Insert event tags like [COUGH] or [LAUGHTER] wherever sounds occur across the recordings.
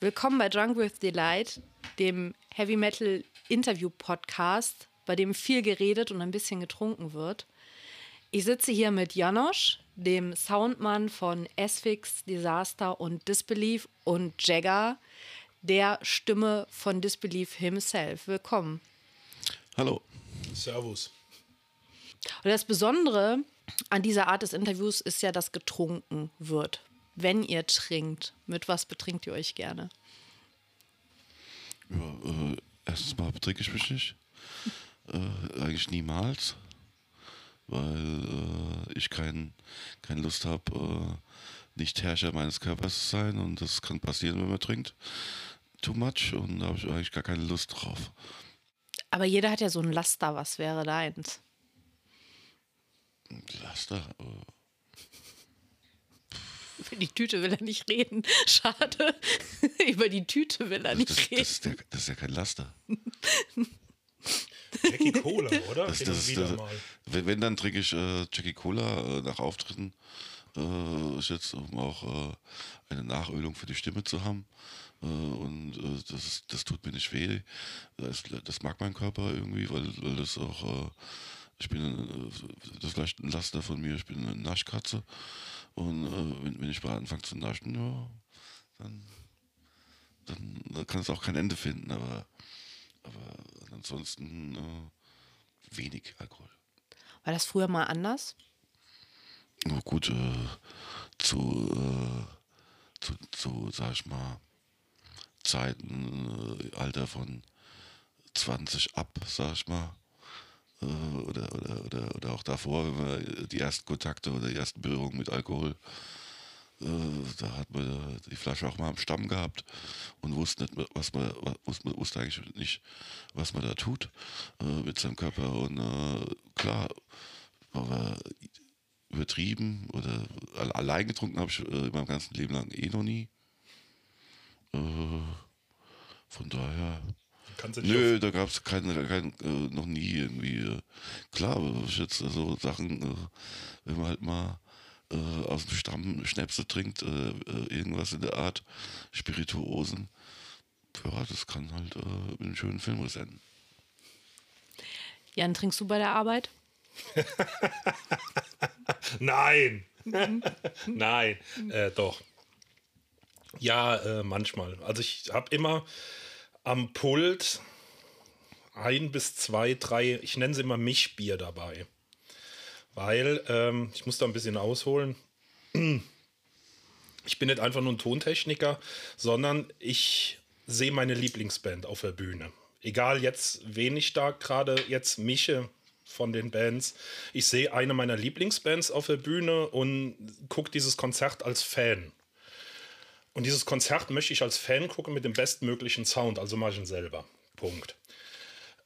Willkommen bei Drunk with Delight, dem Heavy Metal Interview Podcast, bei dem viel geredet und ein bisschen getrunken wird. Ich sitze hier mit Janosch, dem Soundmann von Asphyx, Disaster und Disbelief und Jagger, der Stimme von Disbelief himself. Willkommen. Hallo. Servus. Und das Besondere an dieser Art des Interviews ist ja, dass getrunken wird. Wenn ihr trinkt, mit was betrinkt ihr euch gerne? Ja, äh, erstens mal betrinke ich mich nicht. Äh, eigentlich niemals. Weil äh, ich kein, keine Lust habe, äh, nicht Herrscher meines Körpers zu sein. Und das kann passieren, wenn man trinkt. Too much. Und da habe ich eigentlich gar keine Lust drauf. Aber jeder hat ja so ein Laster. Was wäre deins? Laster? Äh, [LAUGHS] Über die Tüte will er nicht reden. [LAUGHS] Schade. [LAUGHS] Über die Tüte will er nicht das, das, reden. ist der, das ist ja kein Laster. Jackie Cola, oder? Das, das, das, wenn, wenn, dann trinke ich äh, Jackie Cola äh, nach Auftritten. Äh, ist jetzt, um auch äh, eine Nachölung für die Stimme zu haben. Äh, und äh, das, ist, das tut mir nicht weh. Das, das mag mein Körper irgendwie, weil, weil das auch. Äh, ich bin äh, das ist vielleicht ein Laster von mir. Ich bin eine Naschkatze. Und äh, wenn, wenn ich mal anfange zu naschen, ja, dann, dann, dann kann es auch kein Ende finden. Aber, aber ansonsten äh, wenig Alkohol. War das früher mal anders? Na gut, äh, zu, äh, zu, zu, sag ich mal, Zeiten, äh, Alter von 20 ab, sag ich mal. Äh, oder, oder, oder, oder auch davor, wenn man die ersten Kontakte oder die ersten Berührungen mit Alkohol, äh, da hat man die Flasche auch mal am Stamm gehabt und wusste nicht, was man, wusste, wusste eigentlich nicht, was man da tut äh, mit seinem Körper. Und äh, klar, aber übertrieben oder allein getrunken habe ich äh, in meinem ganzen Leben lang eh noch nie. Äh, von daher. Kannst du nicht Nö, da gab es keine, kein, äh, noch nie irgendwie. Äh, klar, jetzt so also Sachen, äh, wenn man halt mal äh, aus dem Stamm Schnäpse trinkt, äh, irgendwas in der Art, Spirituosen, ja, das kann halt mit einem schönen Film enden. Jan, trinkst du bei der Arbeit? [LAUGHS] Nein. [LAUGHS] Nein, äh, doch. Ja, äh, manchmal. Also ich habe immer am Pult ein bis zwei, drei, ich nenne sie immer Mischbier dabei. Weil, ähm, ich muss da ein bisschen ausholen. Ich bin nicht einfach nur ein Tontechniker, sondern ich sehe meine Lieblingsband auf der Bühne. Egal jetzt, wen ich da gerade jetzt mische, von den Bands. Ich sehe eine meiner Lieblingsbands auf der Bühne und gucke dieses Konzert als Fan. Und dieses Konzert möchte ich als Fan gucken mit dem bestmöglichen Sound, also mache ich ihn selber. Punkt.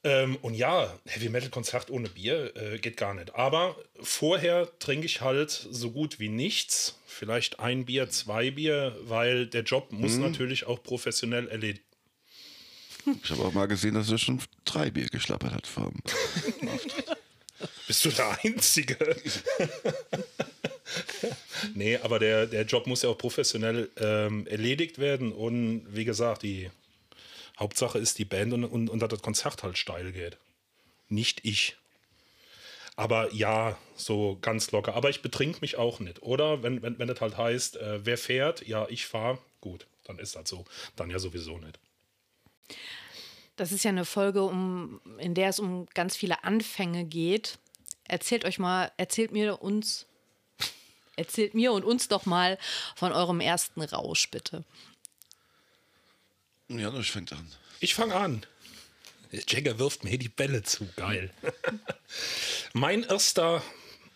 Ähm, und ja, Heavy Metal Konzert ohne Bier äh, geht gar nicht. Aber vorher trinke ich halt so gut wie nichts. Vielleicht ein Bier, zwei Bier, weil der Job muss mhm. natürlich auch professionell erledigt ich habe auch mal gesehen, dass er schon drei Bier geschlappert hat vom [LAUGHS] Bist du der Einzige? [LAUGHS] [LAUGHS] nee, aber der, der Job muss ja auch professionell ähm, erledigt werden. Und wie gesagt, die Hauptsache ist die Band und, und, und dass das Konzert halt steil geht. Nicht ich. Aber ja, so ganz locker. Aber ich betrink mich auch nicht. Oder wenn, wenn, wenn das halt heißt, äh, wer fährt, ja, ich fahre, gut, dann ist das so. Dann ja sowieso nicht. Das ist ja eine Folge, um, in der es um ganz viele Anfänge geht. Erzählt euch mal, erzählt mir uns, erzählt mir und uns doch mal von eurem ersten Rausch, bitte. Ja, ich fängt an. Ich fange an. Jagger wirft mir die Bälle zu. Geil. [LAUGHS] mein erster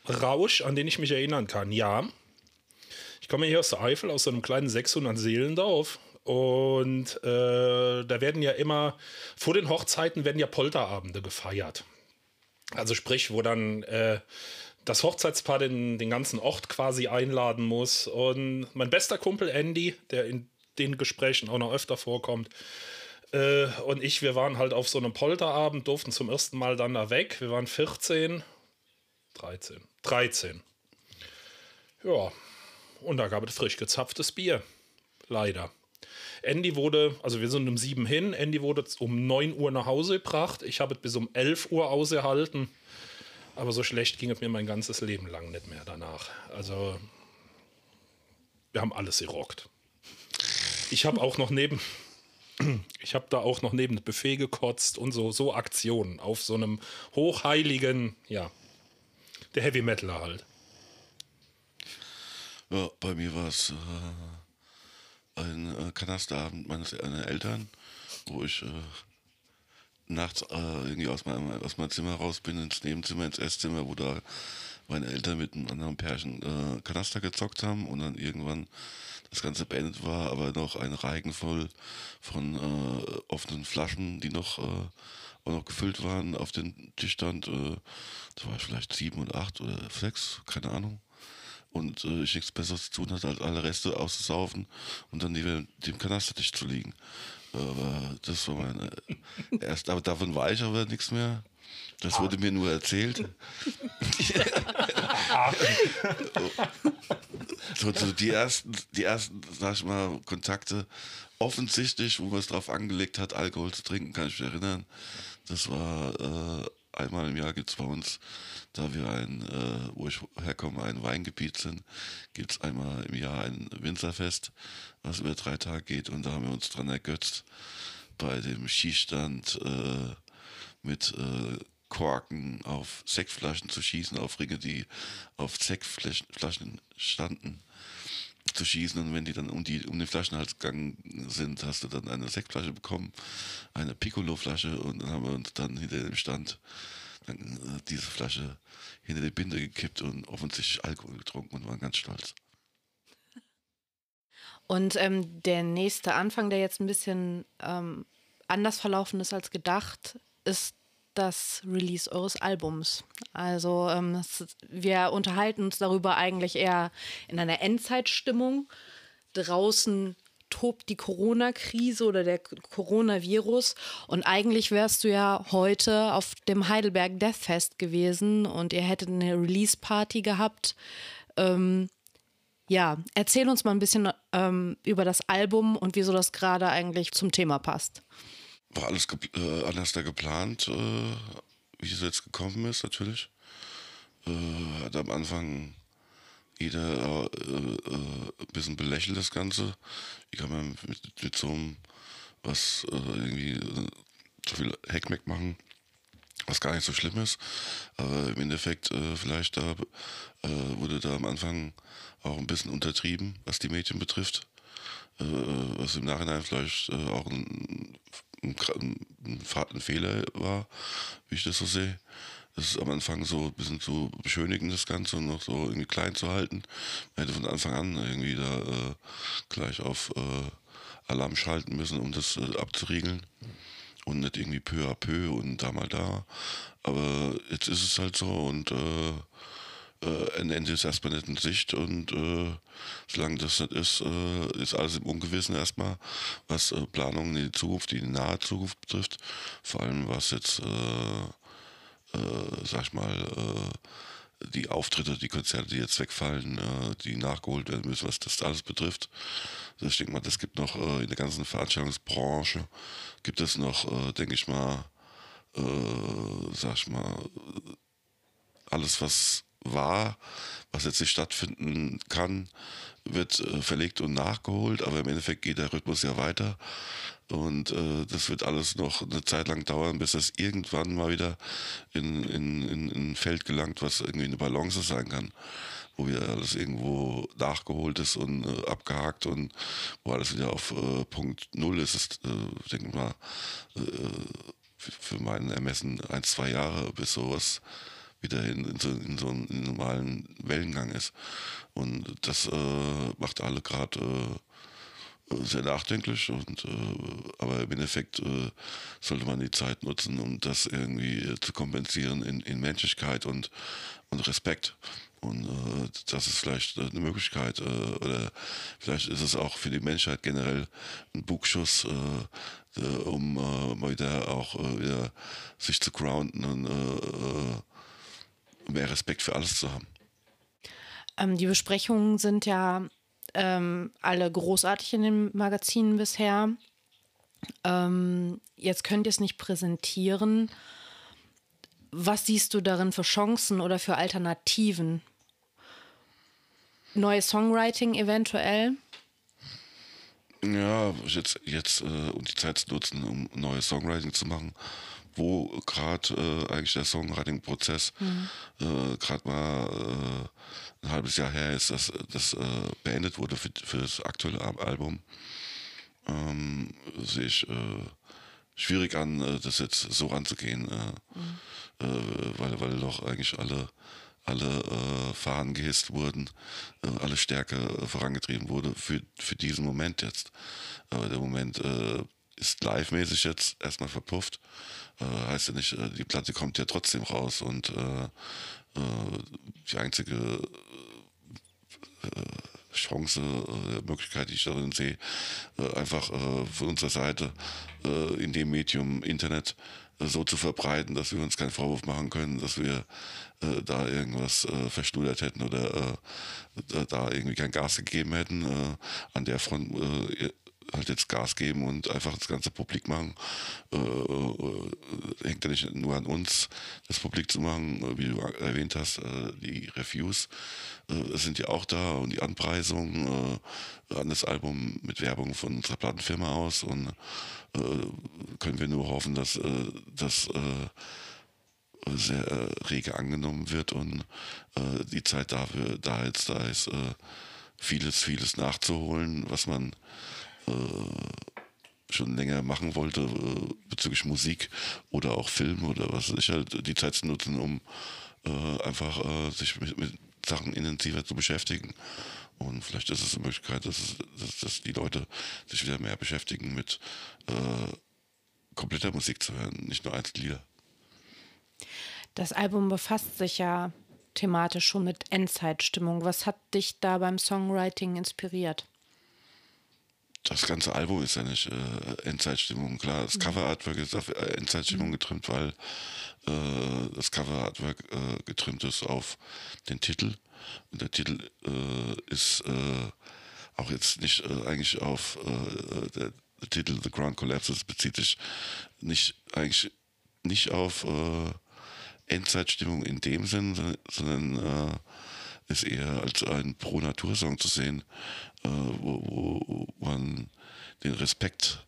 Rausch, an den ich mich erinnern kann, ja. Ich komme hier aus der Eifel, aus so einem kleinen 600 Seelendorf. Und äh, da werden ja immer, vor den Hochzeiten werden ja Polterabende gefeiert. Also sprich, wo dann äh, das Hochzeitspaar den, den ganzen Ort quasi einladen muss. Und mein bester Kumpel Andy, der in den Gesprächen auch noch öfter vorkommt, äh, und ich, wir waren halt auf so einem Polterabend, durften zum ersten Mal dann da weg. Wir waren 14, 13, 13. Ja, und da gab es frisch gezapftes Bier. Leider. Andy wurde, also wir sind um sieben hin, Andy wurde um 9 Uhr nach Hause gebracht. Ich habe es bis um 11 Uhr ausgehalten. Aber so schlecht ging es mir mein ganzes Leben lang nicht mehr danach. Also, wir haben alles gerockt. Ich habe auch noch neben, [CLEARS THROAT] ich habe da auch noch neben Buffet gekotzt und so, so Aktionen auf so einem hochheiligen, ja, der Heavy Metaler halt. Ja, bei mir war es äh, ein äh, Kanasterabend meines meiner Eltern, wo ich äh, nachts äh, irgendwie aus meinem, aus meinem Zimmer raus bin, ins Nebenzimmer, ins Esszimmer, wo da meine Eltern mit einem anderen Pärchen äh, Kanaster gezockt haben und dann irgendwann das Ganze beendet war, aber noch ein Reigen voll von äh, offenen Flaschen, die noch, äh, auch noch gefüllt waren, auf den Tisch stand. Äh, das war vielleicht sieben und acht oder sechs, keine Ahnung. Und äh, ich nichts Besseres zu tun hatte, als alle Reste auszusaufen und dann neben dem Kanastertisch zu liegen. Aber das war meine erste, aber davon war ich aber nichts mehr. Das wurde mir nur erzählt. [LAUGHS] so, so die ersten, die ersten, sag ich mal, Kontakte, offensichtlich, wo man es drauf angelegt hat, Alkohol zu trinken, kann ich mich erinnern. Das war äh, einmal im Jahr gibt es bei uns, da wir ein, äh, wo ich herkomme, ein Weingebiet sind, gibt es einmal im Jahr ein Winzerfest, was über drei Tage geht. Und da haben wir uns dran ergötzt, bei dem Skistand äh, mit äh, Korken auf Sektflaschen zu schießen, auf Ringe, die auf Sektflaschen standen zu schießen und wenn die dann um, die, um den Flaschenhals gegangen sind, hast du dann eine Sektflasche bekommen, eine Piccolo-Flasche und dann haben wir uns dann hinter dem Stand dann, äh, diese Flasche hinter die Binde gekippt und offensichtlich Alkohol getrunken und waren ganz stolz. Und ähm, der nächste Anfang, der jetzt ein bisschen ähm, anders verlaufen ist als gedacht, ist das Release eures Albums. Also ähm, das, wir unterhalten uns darüber eigentlich eher in einer Endzeitstimmung. Draußen tobt die Corona-Krise oder der Coronavirus und eigentlich wärst du ja heute auf dem Heidelberg Death Fest gewesen und ihr hättet eine Release-Party gehabt. Ähm, ja, erzähl uns mal ein bisschen ähm, über das Album und wieso das gerade eigentlich zum Thema passt war alles äh, anders da geplant, äh, wie es jetzt gekommen ist, natürlich. Äh, hat am Anfang jeder äh, äh, ein bisschen belächelt, das Ganze. Ich kann man mit, mit so einem, was äh, irgendwie zu viel Heckmeck machen, was gar nicht so schlimm ist. Aber im Endeffekt, vielleicht da wurde da am Anfang auch ein bisschen untertrieben, was die Mädchen betrifft. was im Nachhinein vielleicht auch ein ein, ein, Fehler war, wie ich das so sehe. Das ist am Anfang so ein bisschen zu beschönigen, das Ganze, und noch so irgendwie klein zu halten. Man hätte von Anfang an irgendwie da äh, gleich auf äh, Alarm schalten müssen, um das äh, abzuriegeln. Und nicht irgendwie peu à peu und da mal da. Aber jetzt ist es halt so und äh, äh, ein Ende ist erstmal nicht in Sicht und äh, solange das nicht ist, äh, ist alles im Ungewissen erstmal, was äh, Planungen in die Zukunft, die, die nahe Zukunft betrifft. Vor allem was jetzt, äh, äh, sag ich mal, die Auftritte, die Konzerte, die jetzt wegfallen, die nachgeholt werden müssen, was das alles betrifft. Also ich denke mal, das gibt noch in der ganzen Veranstaltungsbranche, gibt es noch, denke ich mal, sag ich mal, alles, was war, was jetzt nicht stattfinden kann, wird äh, verlegt und nachgeholt, aber im Endeffekt geht der Rhythmus ja weiter. Und äh, das wird alles noch eine Zeit lang dauern, bis das irgendwann mal wieder in, in, in, in ein Feld gelangt, was irgendwie eine Balance sein kann. Wo wieder alles irgendwo nachgeholt ist und äh, abgehakt und wo alles wieder auf äh, Punkt Null ist. ist äh, denke mal, äh, für mein Ermessen ein, zwei Jahre, bis sowas wieder in, in, so, in so einem normalen Wellengang ist. Und das äh, macht alle gerade äh, sehr nachdenklich. Und, äh, aber im Endeffekt äh, sollte man die Zeit nutzen, um das irgendwie zu kompensieren in, in Menschlichkeit und, und Respekt. Und äh, das ist vielleicht eine Möglichkeit. Äh, oder vielleicht ist es auch für die Menschheit generell ein Bugschuss, äh, um äh, mal wieder auch äh, wieder sich zu grounden und äh, mehr Respekt für alles zu haben. Ähm, die Besprechungen sind ja ähm, alle großartig in den Magazinen bisher. Ähm, jetzt könnt ihr es nicht präsentieren. Was siehst du darin für Chancen oder für Alternativen? Neues Songwriting eventuell? Ja, jetzt, jetzt äh, um die Zeit zu nutzen, um neues Songwriting zu machen, wo gerade äh, eigentlich der Songwriting-Prozess mhm. äh, gerade mal äh, ein halbes Jahr her ist, dass das äh, beendet wurde für, für das aktuelle Album, ähm, sehe ich äh, schwierig an, das jetzt so ranzugehen, mhm. weil, weil doch eigentlich alle alle äh, Fahnen gehisst wurden, äh, alle Stärke äh, vorangetrieben wurde für, für diesen Moment jetzt. Aber der Moment äh, ist live-mäßig jetzt erstmal verpufft. Äh, heißt ja nicht, äh, die Platte kommt ja trotzdem raus und die einzige Chance, Möglichkeit, die ich darin sehe, einfach von unserer Seite in dem Medium Internet so zu verbreiten, dass wir uns keinen Vorwurf machen können, dass wir äh, da irgendwas äh, verstudert hätten oder äh, da irgendwie kein Gas gegeben hätten. Äh, an der Front äh, halt jetzt Gas geben und einfach das Ganze publik machen. Äh, äh, hängt ja nicht nur an uns, das publik zu machen, wie du erwähnt hast, äh, die Reviews äh, sind ja auch da und die Anpreisungen an das Album mit Werbung von unserer Plattenfirma aus und können wir nur hoffen, dass das sehr äh, rege angenommen wird und äh, die Zeit dafür da jetzt da ist, äh, vieles, vieles nachzuholen, was man schon länger machen wollte bezüglich Musik oder auch Film oder was ich halt die Zeit zu nutzen, um einfach sich mit, mit Sachen intensiver zu beschäftigen. Und vielleicht ist es eine Möglichkeit, dass, dass, dass die Leute sich wieder mehr beschäftigen mit äh, kompletter Musik zu hören, nicht nur Einzellieder. Das Album befasst sich ja thematisch schon mit Endzeitstimmung. Was hat dich da beim Songwriting inspiriert? Das ganze Album ist ja nicht äh, Endzeitstimmung. Klar, das mhm. Cover-Artwork ist auf äh, Endzeitstimmung mhm. getrimmt, weil äh, das Cover-Artwork äh, getrimmt ist auf den Titel. Und der Titel äh, ist äh, auch jetzt nicht eigentlich auf der, der, Titel The Ground Collapses bezieht sich nicht eigentlich nicht auf Endzeitstimmung in dem Sinn, sondern ist eher als ein Pro-Natur-Song zu sehen, wo, wo, man den Respekt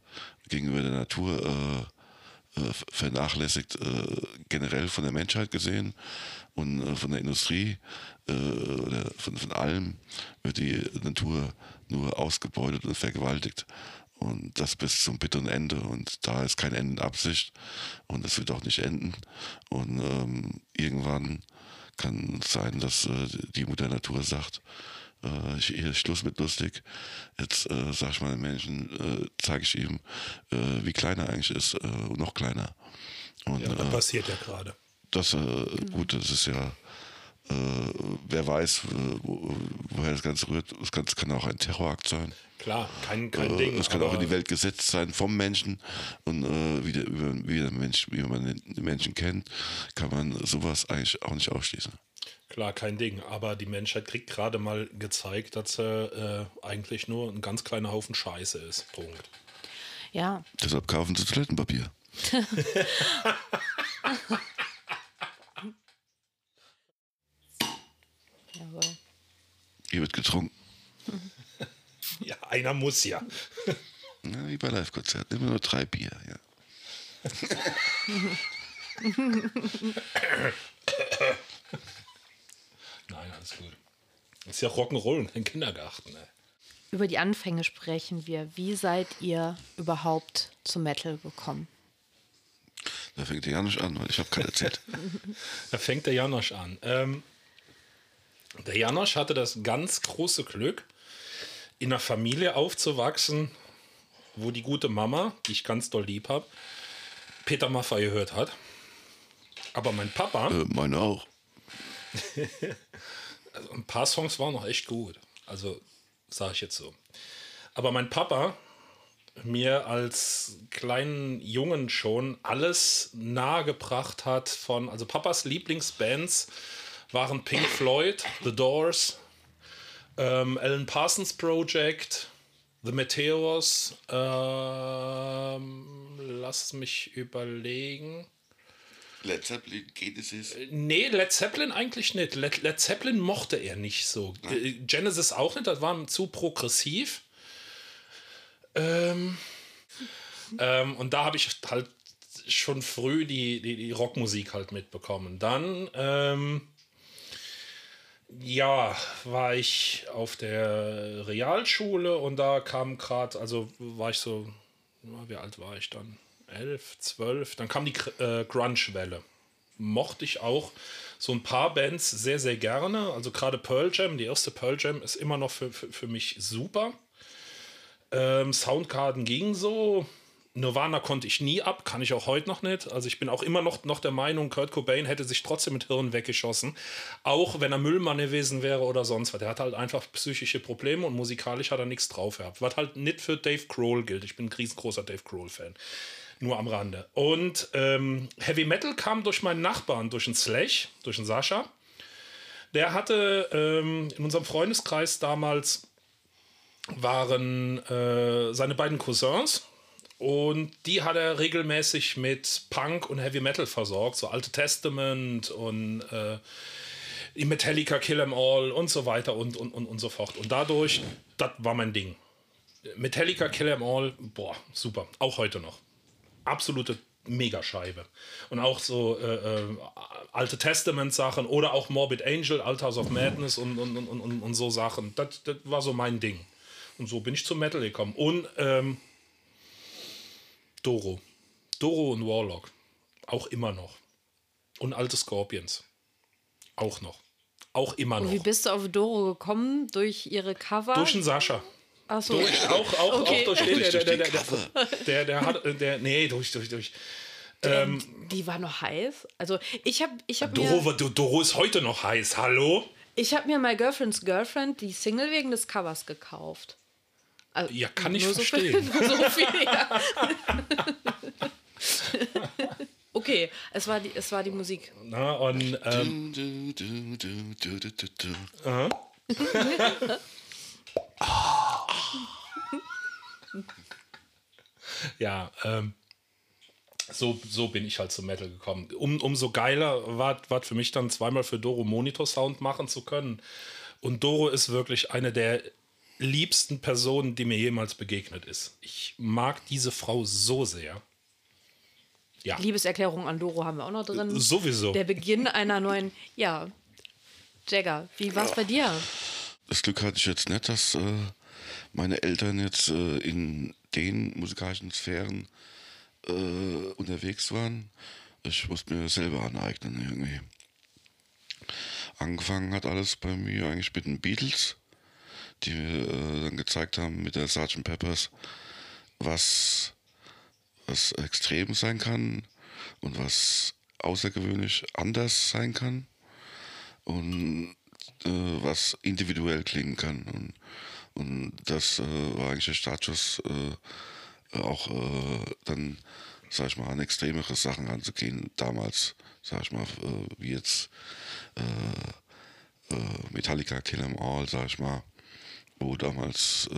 gegenüber der Natur äh, äh vernachlässigt, äh, generell von der Menschheit gesehen und äh, von der Industrie oder von, von allem wird die Natur nur ausgebeutet und vergewaltigt. Und das bis zum bitteren Ende. Und da ist kein Ende in Absicht. Und es wird auch nicht enden. Und ähm, irgendwann kann es sein, dass äh, die Mutter Natur sagt, äh, hier ist Schluss mit lustig. Jetzt äh, sag ich mal den Menschen, äh, zeige ich ihm, äh, wie klein er eigentlich ist, äh, noch kleiner. Und, ja, das äh, passiert ja gerade. Das, äh, gut, das ist ja äh, wer weiß, wo, woher das Ganze rührt. Das Ganze kann auch ein Terrorakt sein. Klar, kein, kein äh, Ding. Es kann auch in die Welt gesetzt sein vom Menschen. Und äh, wie, der, wie, der Mensch, wie man den Menschen kennt, kann man sowas eigentlich auch nicht ausschließen. Klar, kein Ding. Aber die Menschheit kriegt gerade mal gezeigt, dass sie äh, eigentlich nur ein ganz kleiner Haufen Scheiße ist. Punkt. Ja. Deshalb kaufen sie Toilettenpapier. [LAUGHS] Jawohl. Hier wird getrunken. ja, einer muss ja. ja wie bei Live-Konzerten, immer nur drei Bier, ja. [LAUGHS] Alles gut. Das ist ja Rock'n'Roll im Kindergarten. Ey. Über die Anfänge sprechen wir. Wie seid ihr überhaupt zum Metal gekommen? Da fängt der Janosch an, weil ich habe keine Zeit. [LAUGHS] da fängt der Janosch an. Ähm, der Janosch hatte das ganz große Glück, in einer Familie aufzuwachsen, wo die gute Mama, die ich ganz doll lieb habe, Peter Maffay gehört hat. Aber mein Papa. Äh, meine auch. [LAUGHS] also ein paar Songs waren noch echt gut. Also sage ich jetzt so. Aber mein Papa mir als kleinen Jungen schon alles nahegebracht hat von, also Papas Lieblingsbands waren Pink Floyd, The Doors, Ähm, Alan Parsons Project, The Meteors, ähm, lass mich überlegen. Led Zeppelin, Genesis. Nee, Led Zeppelin eigentlich nicht. Led, Led Zeppelin mochte er nicht so. Äh, Genesis auch nicht, das war zu progressiv. Ähm, ähm, und da habe ich halt schon früh die, die, die Rockmusik halt mitbekommen. Dann, ähm, ja, war ich auf der Realschule und da kam gerade, also war ich so, wie alt war ich dann? Elf, zwölf. Dann kam die äh, Grunge-Welle. Mochte ich auch so ein paar Bands sehr, sehr gerne. Also gerade Pearl Jam, die erste Pearl Jam ist immer noch für, für, für mich super. Ähm, Soundgarden ging so. Nirvana konnte ich nie ab, kann ich auch heute noch nicht. Also ich bin auch immer noch, noch der Meinung, Kurt Cobain hätte sich trotzdem mit Hirn weggeschossen. Auch wenn er Müllmann gewesen wäre oder sonst was. Der hat halt einfach psychische Probleme und musikalisch hat er nichts drauf gehabt. Was halt nicht für Dave Grohl gilt. Ich bin ein riesengroßer Dave Grohl-Fan. Nur am Rande. Und ähm, Heavy Metal kam durch meinen Nachbarn, durch den Slash, durch den Sascha. Der hatte ähm, in unserem Freundeskreis damals waren äh, seine beiden Cousins und die hat er regelmäßig mit Punk und Heavy Metal versorgt, so Alte Testament und äh, Metallica Kill 'Em All und so weiter und, und, und, und so fort. Und dadurch, das war mein Ding. Metallica Kill 'Em All, boah, super. Auch heute noch. Absolute Megascheibe. Und auch so äh, äh, Alte Testament-Sachen oder auch Morbid Angel, Altars of Madness und, und, und, und, und so Sachen. Das, das war so mein Ding. Und so bin ich zum Metal gekommen. Und ähm, Doro. Doro und Warlock. Auch immer noch. Und alte Scorpions. Auch noch. Auch immer noch. Und wie bist du auf Doro gekommen? Durch ihre Cover? Durch den Sascha. Achso. Durch, auch, auch, Okay. auch durch den, Durch der, der, die der, der, Cover. der, der hat, äh, der, nee, durch, durch, durch. Ähm, Die war noch heiß. Also ich habe ich hab Doro, Doro ist heute noch heiß, hallo? ich hab mir My Girlfriend's Girlfriend, die Single wegen des Covers gekauft. Also, Ja, kann ich so verstehen. Viel, [LAUGHS] so viel, ja. [LAUGHS] okay, es war, die, es war die Musik. Na, und ähm, du, [LAUGHS] du. [LAUGHS] ja, ähm, so, so bin ich halt zum Metal gekommen. Um, umso geiler war war für mich dann zweimal für Doro Monitor-Sound machen zu können. Und Doro ist wirklich eine der liebsten Personen, die mir jemals begegnet ist. Ich mag diese Frau so sehr. Ja, Liebeserklärung an Doro haben wir auch noch drin. sowieso. Der Beginn einer neuen, ja, Jagger. Wie war es bei dir? Das Glück hatte ich jetzt nicht, dass äh, meine Eltern jetzt äh, in den musikalischen Sphären äh, unterwegs waren. Ich musste mir selber aneignen irgendwie. Angefangen hat alles bei mir eigentlich mit den Beatles, die mir äh, dann gezeigt haben mit der Sgt. Peppers, was, was extrem sein kann und was außergewöhnlich anders sein kann und äh, was individuell klingen kann. Und, und das äh, war eigentlich der Startschuss, äh, auch äh, dann, sag ich mal, an extremere Sachen ranzugehen. Damals, sag ich mal, äh, wie jetzt äh, Metallica Kill 'Em All, sag ich mal, wo damals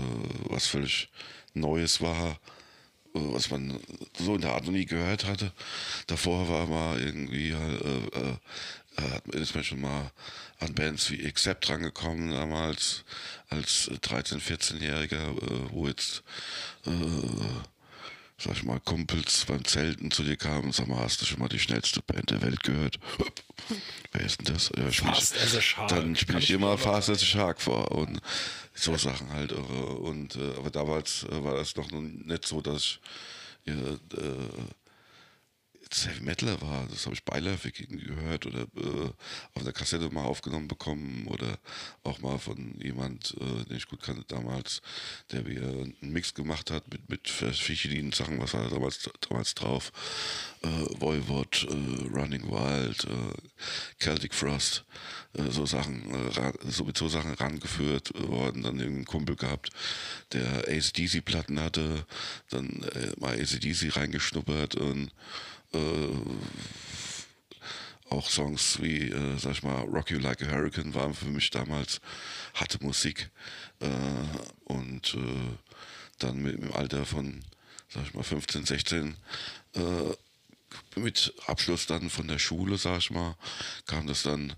was völlig Neues war, was man so in der Art noch nie gehört hatte. Davor war mal irgendwie, äh, äh, äh, hat- ist man schon mal an Bands wie Accept rangekommen damals als 13-, 14-Jähriger, äh, wo jetzt äh, sag ich mal, Kumpels beim Zelten zu dir kamen und sag mal, hast du schon mal die schnellste Band der Welt gehört? [LAUGHS] Wer ist denn das? Ja, spiel Fast as a ich, Shark. dann spiele ich immer mir Fast as a Shark vor und so Sachen halt. äh, Und, äh, aber damals äh, war das noch nicht so, dass ich ja, jetzt Heavy Metaler war. Das habe ich beiläufig gehört oder äh, auf der Kassette mal aufgenommen bekommen oder auch mal von jemand, äh, den ich gut kannte damals, der mir einen Mix gemacht hat mit, mit verschiedenen Sachen, was war da damals, damals drauf. Äh, Voivod, äh, Running Wild, äh, Celtic Frost, äh, so Sachen, äh, so mit so Sachen rangeführt worden, dann irgendeinen Kumpel gehabt, der ACDC-Platten hatte, dann äh, mal ACDC reingeschnuppert und auch Songs wie, äh, sag ich mal, Rock You Like a Hurricane waren für mich damals harte Musik. Äh, und äh, dann mit, im Alter von, sag ich mal, 15, 16, äh, mit Abschluss dann von der Schule, sag ich mal, kam das dann,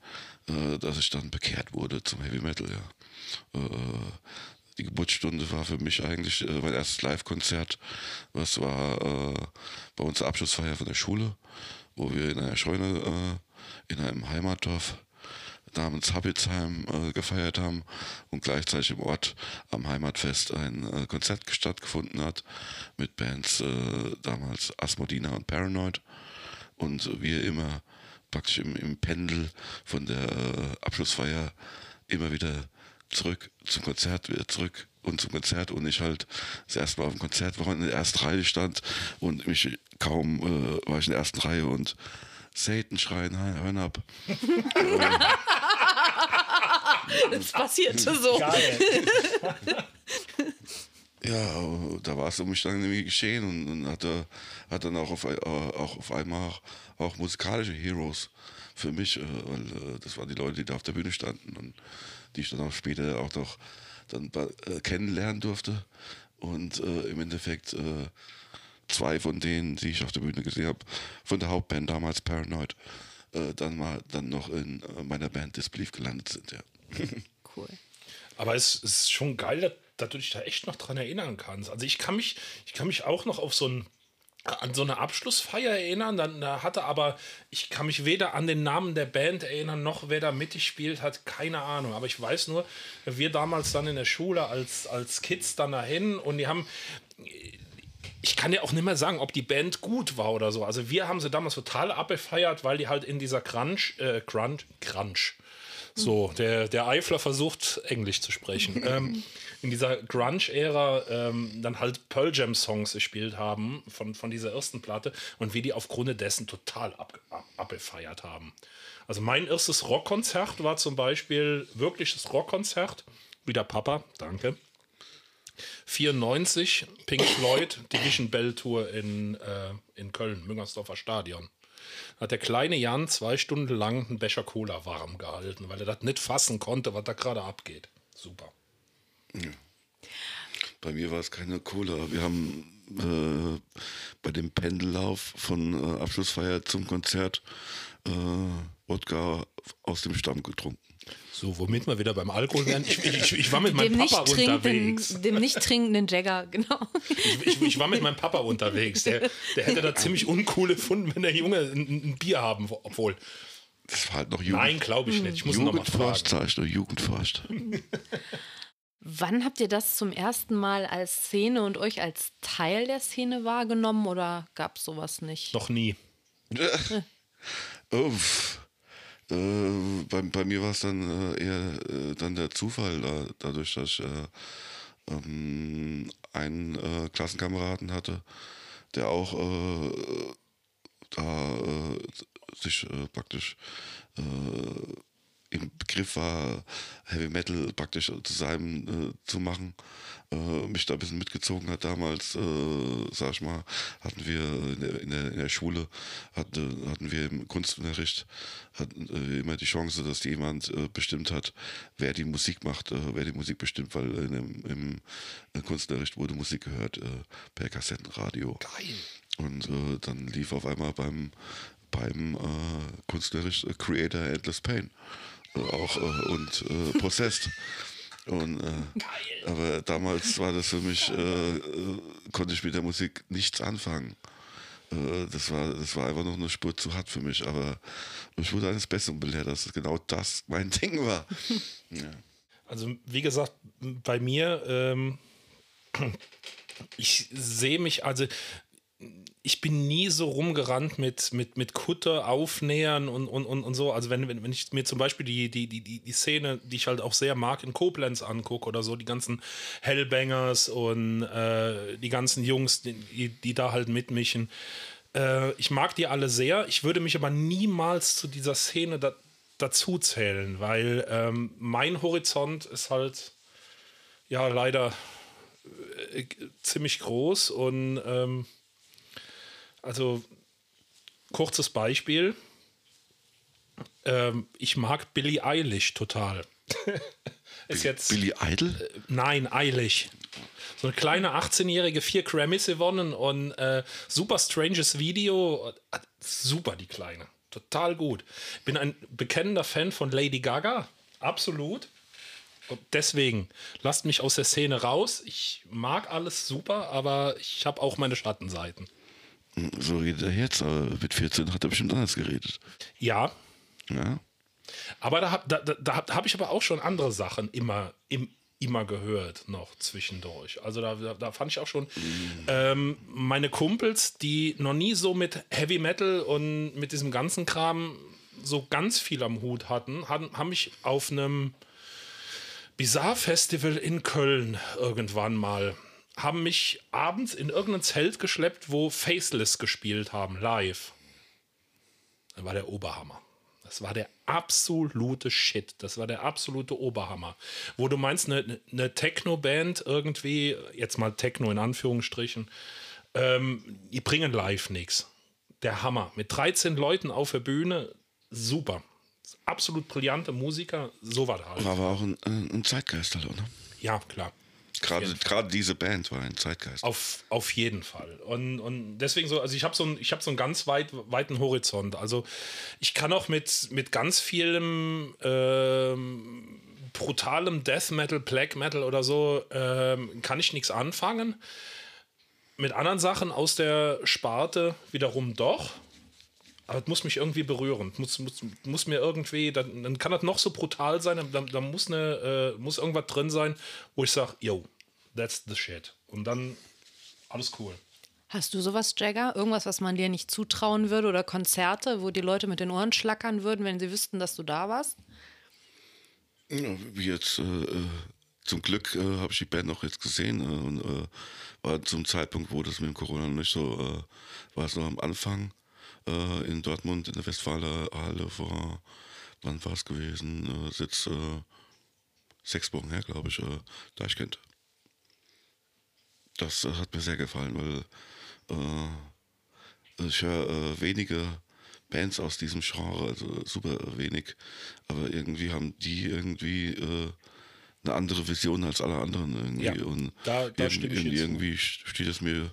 äh, dass ich dann bekehrt wurde zum Heavy Metal, ja. Die Geburtsstunde war für mich eigentlich äh, mein erstes Live-Konzert. Das war äh, bei uns Abschlussfeier von der Schule, wo wir in einer Scheune äh, in einem Heimatdorf namens Habitzheim äh, gefeiert haben und gleichzeitig im Ort am Heimatfest ein äh, Konzert stattgefunden hat mit Bands äh, damals Asmodina und Paranoid und wir immer praktisch im, im Pendel von der äh, Abschlussfeier immer wieder zurück zum Konzert, wieder zurück und zum Konzert und ich halt das erste Mal auf dem Konzert war in der ersten Reihe stand und mich kaum äh, war ich in der ersten Reihe und Satan schreien, hören ab. [LAUGHS] Das passierte so. [LAUGHS] Geil. Ja, da war es um mich dann irgendwie geschehen und, und hat, er, hat dann auch auf, äh, auch auf einmal auch, auch musikalische Heroes für mich, äh, weil äh, das waren die Leute, die da auf der Bühne standen und die ich dann auch später auch noch dann äh, kennenlernen durfte. Und äh, im Endeffekt äh, zwei von denen, die ich auf der Bühne gesehen habe, von der Hauptband damals Paranoid, äh, dann mal dann noch in äh, meiner Band Disbelief gelandet sind, ja. [LAUGHS] Cool. Aber es ist schon geil, dass, dass du dich da echt noch dran erinnern kannst. Also ich kann mich, ich kann mich auch noch auf so ein an so eine Abschlussfeier erinnern, dann da hatte aber, ich kann mich weder an den Namen der Band erinnern, noch wer da mitgespielt hat, keine Ahnung. Aber ich weiß nur, wir damals dann in der Schule als, als Kids dann dahin und die haben, ich kann ja auch nicht mehr sagen, ob die Band gut war oder so. Also wir haben sie damals total abgefeiert, weil die halt in dieser Crunch, äh, Crunch, Crunch. So, der, der Eifler versucht, Englisch zu sprechen. [LAUGHS] ähm, in dieser Grunge-Ära ähm, dann halt Pearl Jam-Songs gespielt haben von, von dieser ersten Platte und wir die aufgrund dessen total ab, ab, abgefeiert haben. Also mein erstes Rockkonzert war zum Beispiel wirkliches Rockkonzert. Wieder Papa, danke. 94, Pink Floyd, Division Bell Tour in, äh, in Köln, Müngersdorfer Stadion. Hat der kleine Jan zwei Stunden lang einen Becher Cola warm gehalten, weil er das nicht fassen konnte, was da gerade abgeht. Super. Bei mir war es keine Cola. Wir haben äh, bei dem Pendellauf von äh, Abschlussfeier zum Konzert äh, Wodka aus dem Stamm getrunken. So, womit wir wieder beim Alkohol wären. Ich, ich, ich war mit meinem Dem nicht, Papa unterwegs. trinkenden, dem nicht trinkenden Jagger, genau. Ich, ich, ich war mit meinem Papa unterwegs. Der, der hätte da ziemlich uncool gefunden, wenn der Junge ein, ein Bier haben, wo- obwohl. Das war halt noch Jugend. Nein, glaube ich nicht. Ich muss noch mal Jugendforscht, fragen. sag ich nur, Jugendforscht. [LAUGHS] Wann habt ihr das zum ersten Mal als Szene und euch als Teil der Szene wahrgenommen oder gab es sowas nicht? Noch nie. [LAUGHS] Uff. Äh, bei, bei mir war es dann äh, eher äh, dann der Zufall, da, dadurch, dass ich äh, ähm, einen äh, Klassenkameraden hatte, der auch äh, da äh, sich äh, praktisch äh, im Begriff war, Heavy Metal praktisch zu seinem äh, zu machen, äh, mich da ein bisschen mitgezogen hat damals, äh, sag ich mal, hatten wir in der, in der, in der Schule, hatten, hatten wir im Kunstunterricht hatten, äh, immer die Chance, dass jemand äh, bestimmt hat, wer die Musik macht, äh, wer die Musik bestimmt, weil im äh, Kunstunterricht wurde Musik gehört äh, per Kassettenradio. Geil. Und äh, dann lief auf einmal beim, beim äh, Kunstunterricht äh, Creator Endless Pain äh, auch äh, und äh, Possessed. Und, äh, aber damals war das für mich, äh, äh, konnte ich mit der Musik nichts anfangen. Äh, das, war, das war einfach noch eine Spur zu hart für mich. Aber ich wurde eines Besseren belehrt, dass es genau das mein [LAUGHS] Ding war. ja. Also, wie gesagt, bei mir, ähm, ich sehe mich, also ich bin nie so rumgerannt mit, mit, mit Kutte, Aufnähern und, und, und, und so. Also wenn, wenn, wenn ich mir zum Beispiel die, die, die, die Szene, die ich halt auch sehr mag, in Koblenz angucke oder so, die ganzen Hellbangers und äh, die ganzen Jungs, die, die da halt mitmischen. Äh, ich mag die alle sehr. Ich würde mich aber niemals zu dieser Szene da, dazu zählen, weil ähm, mein Horizont ist halt ja leider äh, ziemlich groß und ähm, also kurzes Beispiel. ähm, ich mag Billie Eilish total. [LAUGHS] ist jetzt. Billy Idol? Nein, Eilish. So eine kleine 18-jährige, vier Grammys gewonnen und äh, super stranges Video. Super, die Kleine. Total gut. Bin ein bekennender Fan von Lady Gaga. Absolut. Und deswegen, lasst mich aus der Szene raus. Ich mag alles super, aber ich habe auch meine Schattenseiten. So redet er jetzt, aber mit 14 hat er bestimmt anders geredet. Ja, Ja. aber da habe da, da, habe ich aber auch schon andere Sachen immer, im, immer gehört noch zwischendurch. Also da, da, da fand ich auch schon ähm, meine Kumpels, die noch nie so mit Heavy Metal und mit diesem ganzen Kram so ganz viel am Hut hatten, hatten haben mich auf einem Bizarre Festival in Köln irgendwann mal haben mich abends in irgendein Zelt geschleppt, wo Faceless gespielt haben, live. Das war der Oberhammer. Das war der absolute Shit. Das war der absolute Oberhammer. Wo du meinst, eine, eine Techno-Band irgendwie, jetzt mal Techno in Anführungsstrichen, ähm, die bringen live nichts. Der Hammer. Mit 13 Leuten auf der Bühne, super. Absolut brillante Musiker, so war das halt. War aber auch ein, äh, ein Zeitgeist, halt, oder? Ja, klar. Gerade, gerade diese Band war ein Zeitgeist. Auf, auf jeden Fall. Und, und deswegen so, also ich habe so, ein, ich hab so einen ganz weit, weiten Horizont. Also ich kann auch mit, mit ganz vielem ähm, brutalem Death Metal, Black Metal oder so, ähm, kann ich nichts anfangen. Mit anderen Sachen aus der Sparte wiederum doch. Aber es muss mich irgendwie berühren. Muss, muss, muss mir irgendwie, dann, dann kann das noch so brutal sein, dann, dann muss, eine, äh, muss irgendwas drin sein, wo ich sage, yo, that's the shit. Und dann alles cool. Hast du sowas, Jagger? Irgendwas, was man dir nicht zutrauen würde oder Konzerte, wo die Leute mit den Ohren schlackern würden, wenn sie wüssten, dass du da warst? Ja, wie jetzt, äh, äh, zum Glück äh, habe ich die Band noch jetzt gesehen äh, und äh, war zum Zeitpunkt, wo das mit dem Corona nicht so äh, war, es noch am Anfang äh, in Dortmund in der Westfaler Halle vor, wann war es gewesen? Äh, äh, sechs Wochen her, glaube ich, äh, Deichkind. Das äh, hat mir sehr gefallen, weil äh, ich höre äh, wenige Bands aus diesem Genre, also super wenig, aber irgendwie haben die irgendwie äh, eine andere Vision als alle anderen irgendwie. Ja, und da- da irgendwie, stimme ich dir zu. irgendwie steht es mir,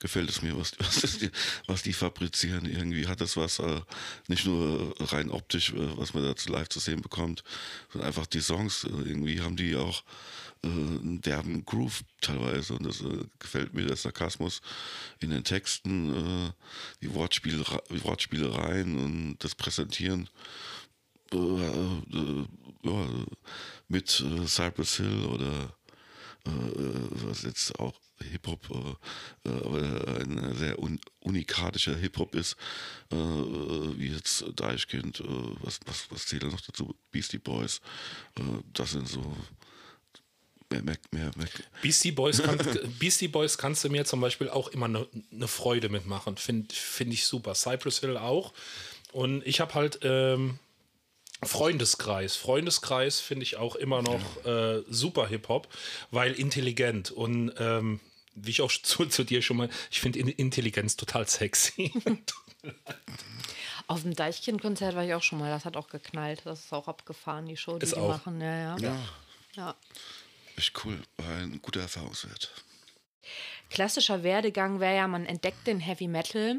gefällt es mir, was, [LAUGHS] was, die, was die fabrizieren. Irgendwie hat das was, äh, nicht nur rein optisch, äh, was man dazu live zu sehen bekommt, sondern einfach die Songs. Äh, irgendwie haben die auch einen derben Groove teilweise und das äh, gefällt mir, der Sarkasmus in den Texten, äh, die Wortspiel, Wortspielereien und das Präsentieren äh, äh, ja, mit äh, Cypress Hill oder äh, was jetzt auch Hip-Hop, äh, äh, aber ein sehr un unikatischer Hip-Hop ist, äh, wie jetzt Deichkind, äh, was, was, was zählt noch dazu? Beastie Boys, äh, das sind so mehr, mehr, mehr, mehr Beastie Boys, kann, Beastie Boys kannst du mir zum Beispiel auch immer eine ne Freude mitmachen. Finde find ich super. Cypress Hill auch. Und ich habe halt ähm, Freundeskreis. Freundeskreis finde ich auch immer noch äh, super Hip-Hop, weil intelligent. Und ähm, wie ich auch [LAUGHS] zu, zu dir schon mal, ich finde In- Intelligenz total sexy. Auf dem Deichkind-Konzert war ich auch schon mal. Das hat auch geknallt. Das ist auch abgefahren, die Show, die Ist die auch. machen. Ja, ja. ja, ja. Echt cool, war ein guter Erfahrungswert. Klassischer Werdegang wäre ja, man entdeckt den Heavy Metal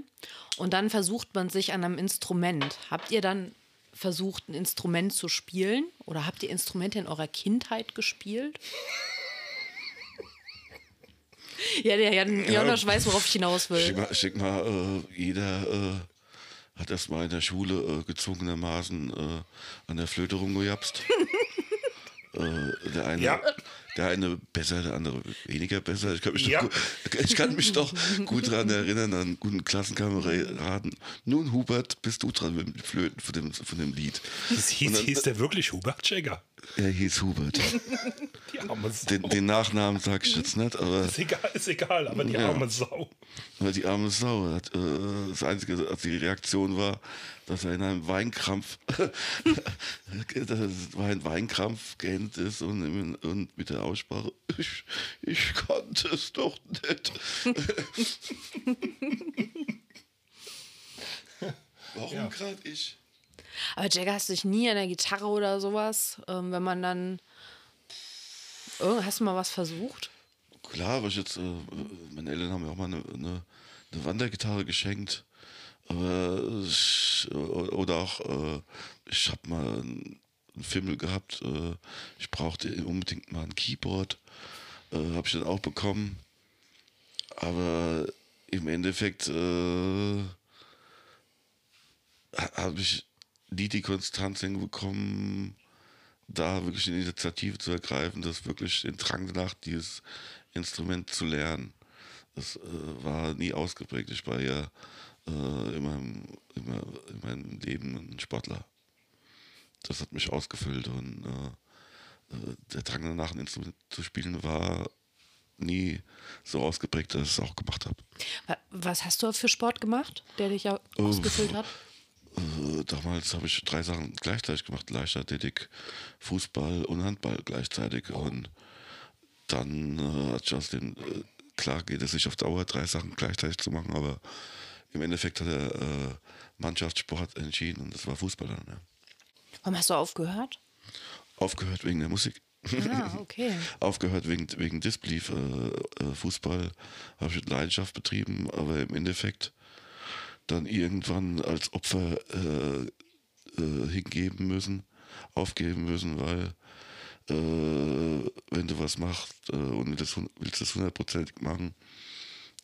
und dann versucht man sich an einem Instrument. Habt ihr dann versucht, ein Instrument zu spielen? Oder habt ihr Instrumente in eurer Kindheit gespielt? [LAUGHS] ja, der Jan Jonas weiß, worauf ich hinaus will. mal, ich denk mal äh, jeder äh, hat erst mal in der Schule äh, gezwungenermaßen äh, an der Flöte rumgejapst. [LAUGHS] äh, der, eine, Ja. Der eine besser, der andere weniger besser. Ich kann mich, Ja. doch, gut, ich kann mich doch gut daran erinnern, an einen guten Klassenkameraden. Nun, Hubert, bist du dran mit dem Flöten von dem, von dem Lied. hieß, hieß, hieß der wirklich Hubert Jäger? Er hieß Hubert. Die arme Sau. Den, den Nachnamen sage ich jetzt nicht, aber ist, egal, ist egal, aber die Ja. arme Sau. Weil die arme Sau hat, äh, das Einzige, also die Reaktion war, dass er in einem Weinkrampf, [LAUGHS] dass er ein Weinkrampf geendet ist und, und mit der Aussprache, ich, ich konnte es doch nicht. [LAUGHS] Warum Ja. gerade ich? Aber Jagger hast du dich nie an der Gitarre oder sowas, ähm, wenn man dann. Oh, hast du mal was versucht? Klar, aber ich jetzt, äh, meine Eltern haben mir auch mal eine, eine, eine Wandergitarre geschenkt. Aber ich, oder auch, äh, ich habe mal einen Fimmel gehabt, äh, ich brauchte unbedingt mal ein Keyboard. Äh, habe ich dann auch bekommen. Aber im Endeffekt äh, habe ich nie die Konstanz hinbekommen, da wirklich eine Initiative zu ergreifen, das wirklich den Drang danach, dieses Instrument zu lernen. Das äh, war nie ausgeprägt. Ich war ja äh, in, meinem, in, meinem, Leben ein Sportler. Das hat mich ausgefüllt und äh, äh, der Drang danach, ein Instrument zu spielen, war nie so ausgeprägt, dass ich es auch gemacht habe. Was hast du für Sport gemacht, der dich ja ausgefüllt hat? Äh, damals habe ich drei Sachen gleichzeitig gemacht: Leichtathletik, Fußball und Handball gleichzeitig. Und dann äh, hat Justin, äh, klar geht es sich auf Dauer, drei Sachen gleichzeitig zu machen, aber im Endeffekt hat er äh, Mannschaftssport entschieden und das war Fußball dann. Ja. Warum hast du aufgehört? Aufgehört wegen der Musik. Ah, [LAUGHS] okay. Aufgehört wegen, wegen Disbelief. Äh, äh, Fußball habe ich mit Leidenschaft betrieben, aber im Endeffekt dann irgendwann als Opfer äh, äh, hingeben müssen, aufgeben müssen, weil äh, wenn du was machst äh, und willst, willst das hundertprozentig machen,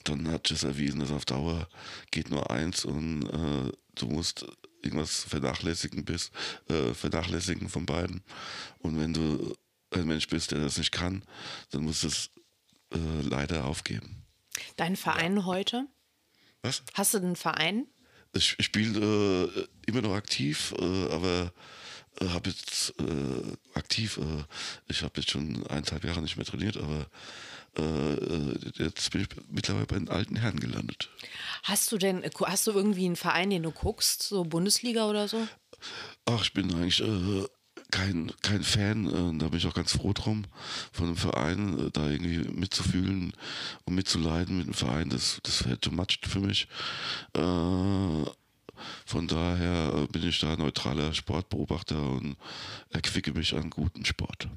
dann hat es erwiesen, dass auf Dauer geht nur eins und du musst irgendwas vernachlässigen bist, äh, vernachlässigen von beiden. Und wenn du ein Mensch bist, der das nicht kann, dann musst du es leider aufgeben. Dein Verein ja. heute? Was? Hast du einen Verein? Ich, ich spiele äh, immer noch aktiv, äh, aber äh, habe jetzt äh, aktiv, äh, ich habe jetzt schon eineinhalb Jahre nicht mehr trainiert, aber äh, jetzt bin ich mittlerweile bei den alten Herren gelandet. Hast du denn, hast du irgendwie einen Verein, den du guckst, so Bundesliga oder so? Ach, ich bin eigentlich kein, kein Fan, äh, da bin ich auch ganz froh drum, von einem Verein äh, da irgendwie mitzufühlen und mitzuleiden mit einem Verein, das, das wäre too much für mich. Äh, von daher bin ich da neutraler Sportbeobachter und erquicke mich an gutem Sport.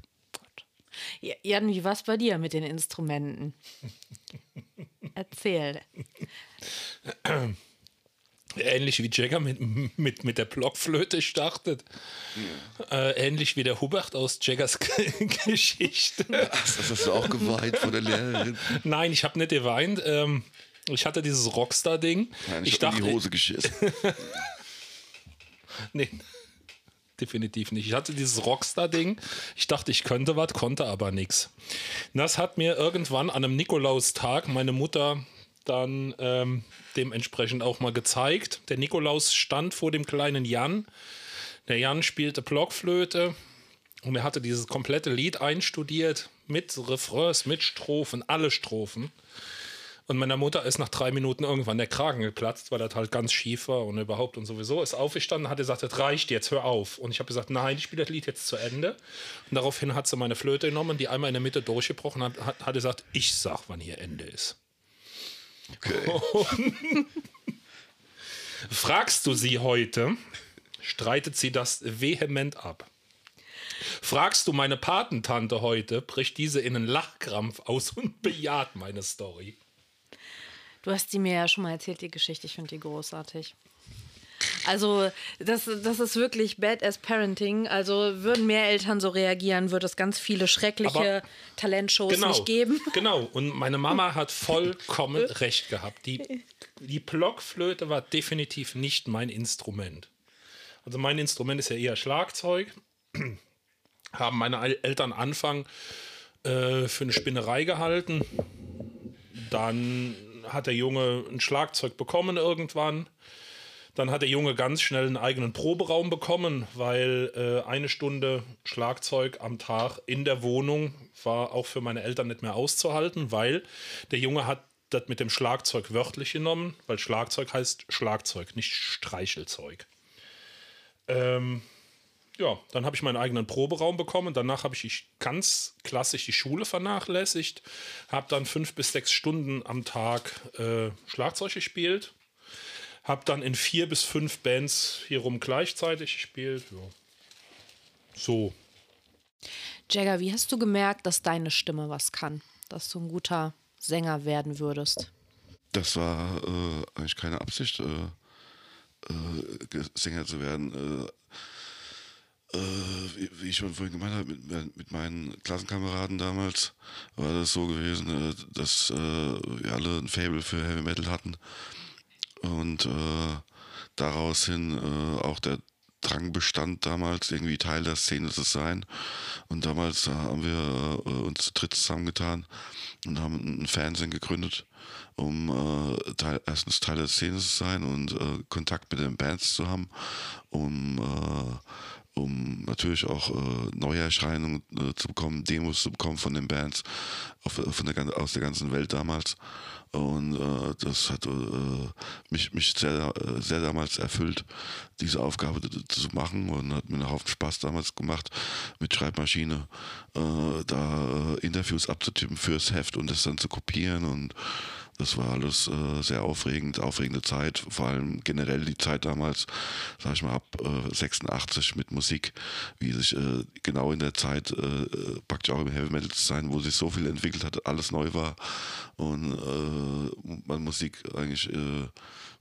Jan, wie war es bei dir mit den Instrumenten? [LAUGHS] Erzähl. Ähnlich wie Jagger mit, mit, mit der Blockflöte startet. Ja. Äh, ähnlich wie der Hubert aus Jaggers Geschichte. Ach, das hast du auch geweint von der Lehrerin? Nein, ich habe nicht geweint. Ähm, ich hatte dieses Rockstar-Ding. ich, ich dachte, in die Hose geschissen. [LAUGHS] nee, definitiv nicht. Ich hatte dieses Rockstar-Ding. Ich dachte, ich könnte was, konnte aber nichts. Das hat mir irgendwann an einem Nikolaustag meine Mutter dann ähm, dementsprechend auch mal gezeigt. Der Nikolaus stand vor dem kleinen Jan. Der Jan spielte Blockflöte und er hatte dieses komplette Lied einstudiert mit Refrains, mit Strophen, alle Strophen. Und meiner Mutter ist nach drei Minuten irgendwann der Kragen geplatzt, weil das halt ganz schief war und überhaupt und sowieso. Ist aufgestanden, hat gesagt, das reicht jetzt, hör auf. Und ich habe gesagt, nein, ich spiele das Lied jetzt zu Ende. Und daraufhin hat sie meine Flöte genommen, die einmal in der Mitte durchgebrochen hat, hat, hat gesagt, ich sag, wann hier Ende ist. Okay. [LAUGHS] Fragst du sie heute, streitet sie das vehement ab. Fragst du meine Patentante heute, bricht diese in einen Lachkrampf aus und bejaht meine Story. Du hast sie mir ja schon mal erzählt, die Geschichte. Ich finde die großartig. Also, das, das ist wirklich Badass Parenting. Also, würden mehr Eltern so reagieren, würde es ganz viele schreckliche Aber Talentshows genau, nicht geben. [LAUGHS] Genau, und meine Mama hat vollkommen [LAUGHS] recht gehabt. Die, die Blockflöte war definitiv nicht mein Instrument. Also, mein Instrument ist ja eher Schlagzeug. [CLEARS THROAT] Haben meine Eltern Anfang äh, für eine Spinnerei gehalten. Dann hat der Junge ein Schlagzeug bekommen irgendwann. Dann hat der Junge ganz schnell einen eigenen Proberaum bekommen, weil äh, eine Stunde Schlagzeug am Tag in der Wohnung war auch für meine Eltern nicht mehr auszuhalten, weil der Junge hat das mit dem Schlagzeug wörtlich genommen, weil Schlagzeug heißt Schlagzeug, nicht Streichelzeug. Ähm, ja, dann habe ich meinen eigenen Proberaum bekommen. Danach habe ich ganz klassisch die Schule vernachlässigt, habe dann fünf bis sechs Stunden am Tag äh, Schlagzeug gespielt Hab dann in vier bis fünf Bands hier rum gleichzeitig gespielt. Ja. So. Jagger, wie hast du gemerkt, dass deine Stimme was kann? Dass du ein guter Sänger werden würdest? Das war äh, eigentlich keine Absicht, äh, äh, Sänger zu werden. Äh, äh, wie, ich schon vorhin gemeint habe, mit, mit, meinen Klassenkameraden damals war das so gewesen, äh, dass wir alle ein Fable für Heavy Metal hatten und daraus hin auch der Drang bestand damals, irgendwie Teil der Szene zu sein. Und damals haben wir äh, uns zu dritt zusammengetan und haben ein Fernsehen gegründet, um äh, Teil, erstens Teil der Szene zu sein und äh, Kontakt mit den Bands zu haben, um äh, um natürlich auch äh, Neuerscheinungen äh, zu bekommen, Demos zu bekommen von den Bands auf, von der, aus der ganzen Welt damals. Und äh, das hat äh, mich, mich sehr, äh, sehr damals erfüllt, diese Aufgabe zu machen und hat mir einen Haufen Spaß damals gemacht, mit Schreibmaschine äh, da Interviews abzutippen fürs Heft und das dann zu kopieren und das war alles äh, sehr aufregend, aufregende Zeit, vor allem generell die Zeit damals, sag ich mal, ab äh, 86 mit Musik, wie sich äh, genau in der Zeit äh, praktisch auch im Heavy Metal zu sein, wo sich so viel entwickelt hat, alles neu war und äh, man Musik eigentlich, äh,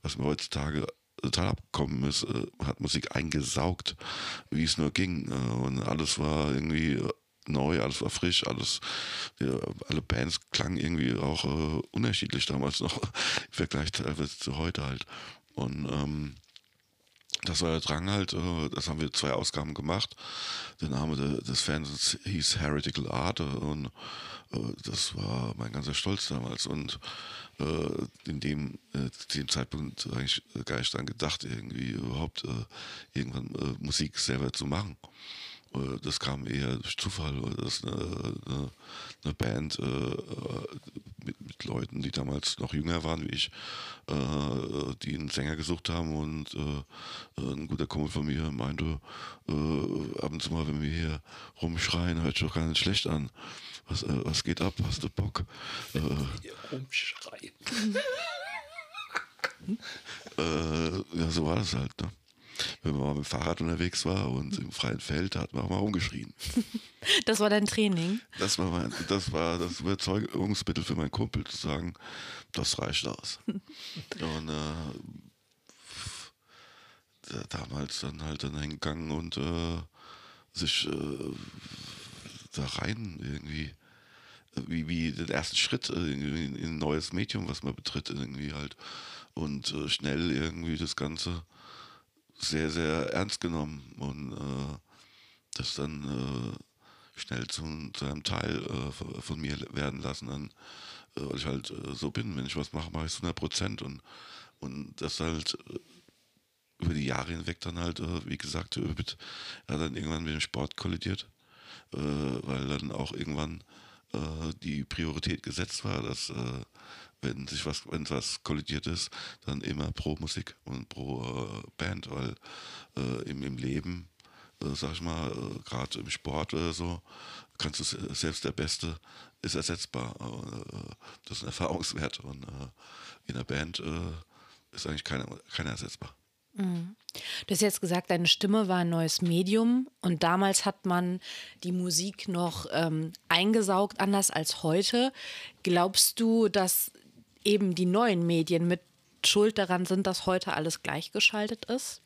was mir heutzutage total abgekommen ist, hat Musik eingesaugt, wie es nur ging. und alles war irgendwie neu, alles war frisch, alles, ja, alle Bands klangen irgendwie auch äh, unterschiedlich damals noch, [LAUGHS] im Vergleich teilweise zu heute halt. Und ähm, das war der Drang halt, äh, das haben wir zwei Ausgaben gemacht. Der Name des Fernsehens hieß Heretical Art und äh, das war mein ganzer Stolz damals und äh, in dem, dem Zeitpunkt eigentlich gar nicht dran gedacht, irgendwie überhaupt irgendwann Musik selber zu machen. Äh, das kam eher durch Zufall, dass eine, eine, eine Band äh, mit, mit, Leuten, die damals noch jünger waren wie ich, äh, die einen Sänger gesucht haben und äh, ein guter Kumpel von mir meinte, äh, ab und zu mal, wenn wir hier rumschreien, hört sich doch gar nicht schlecht an. Was, äh, was geht ab? Hast du Bock? Wenn wir hier rumschreien. [LAUGHS] ja, so war das halt. Ne? Wenn man mal mit dem Fahrrad unterwegs war und im freien Feld, hat man auch mal rumgeschrien. [LAUGHS] Das war dein Training? Das war, mein, das, war das Überzeugungsmittel für meinen Kumpel, zu sagen, das reicht aus. [LAUGHS] und äh, damals dann halt dann hingegangen und äh, sich äh, da rein irgendwie wie, wie den ersten Schritt in, in, ein neues Medium, was man betritt, irgendwie halt. Und äh, schnell irgendwie das Ganze sehr, sehr ernst genommen und äh, das dann äh, schnell zu, zu, einem Teil äh, von mir werden lassen, dann, äh, weil ich halt äh, so bin. Wenn ich was mache, mache ich es 100 Prozent und, und das halt äh, über die Jahre hinweg dann halt, wie gesagt, mit, ja, dann irgendwann mit dem Sport kollidiert, weil dann auch irgendwann die Priorität gesetzt war, dass wenn sich was, wenn was kollidiert ist, dann immer pro Musik und pro äh, Band, weil äh, im, im Leben, äh, sag ich mal, äh, gerade im Sport oder so, kannst du selbst der Beste ist ersetzbar. Äh, das ist ein Erfahrungswert und äh, in der Band ist eigentlich keiner, keiner ersetzbar. Mhm. Du hast jetzt gesagt, deine Stimme war ein neues Medium und damals hat man die Musik noch ähm, eingesaugt, anders als heute. Glaubst du, dass eben die neuen Medien mit Schuld daran sind, dass heute alles gleichgeschaltet ist?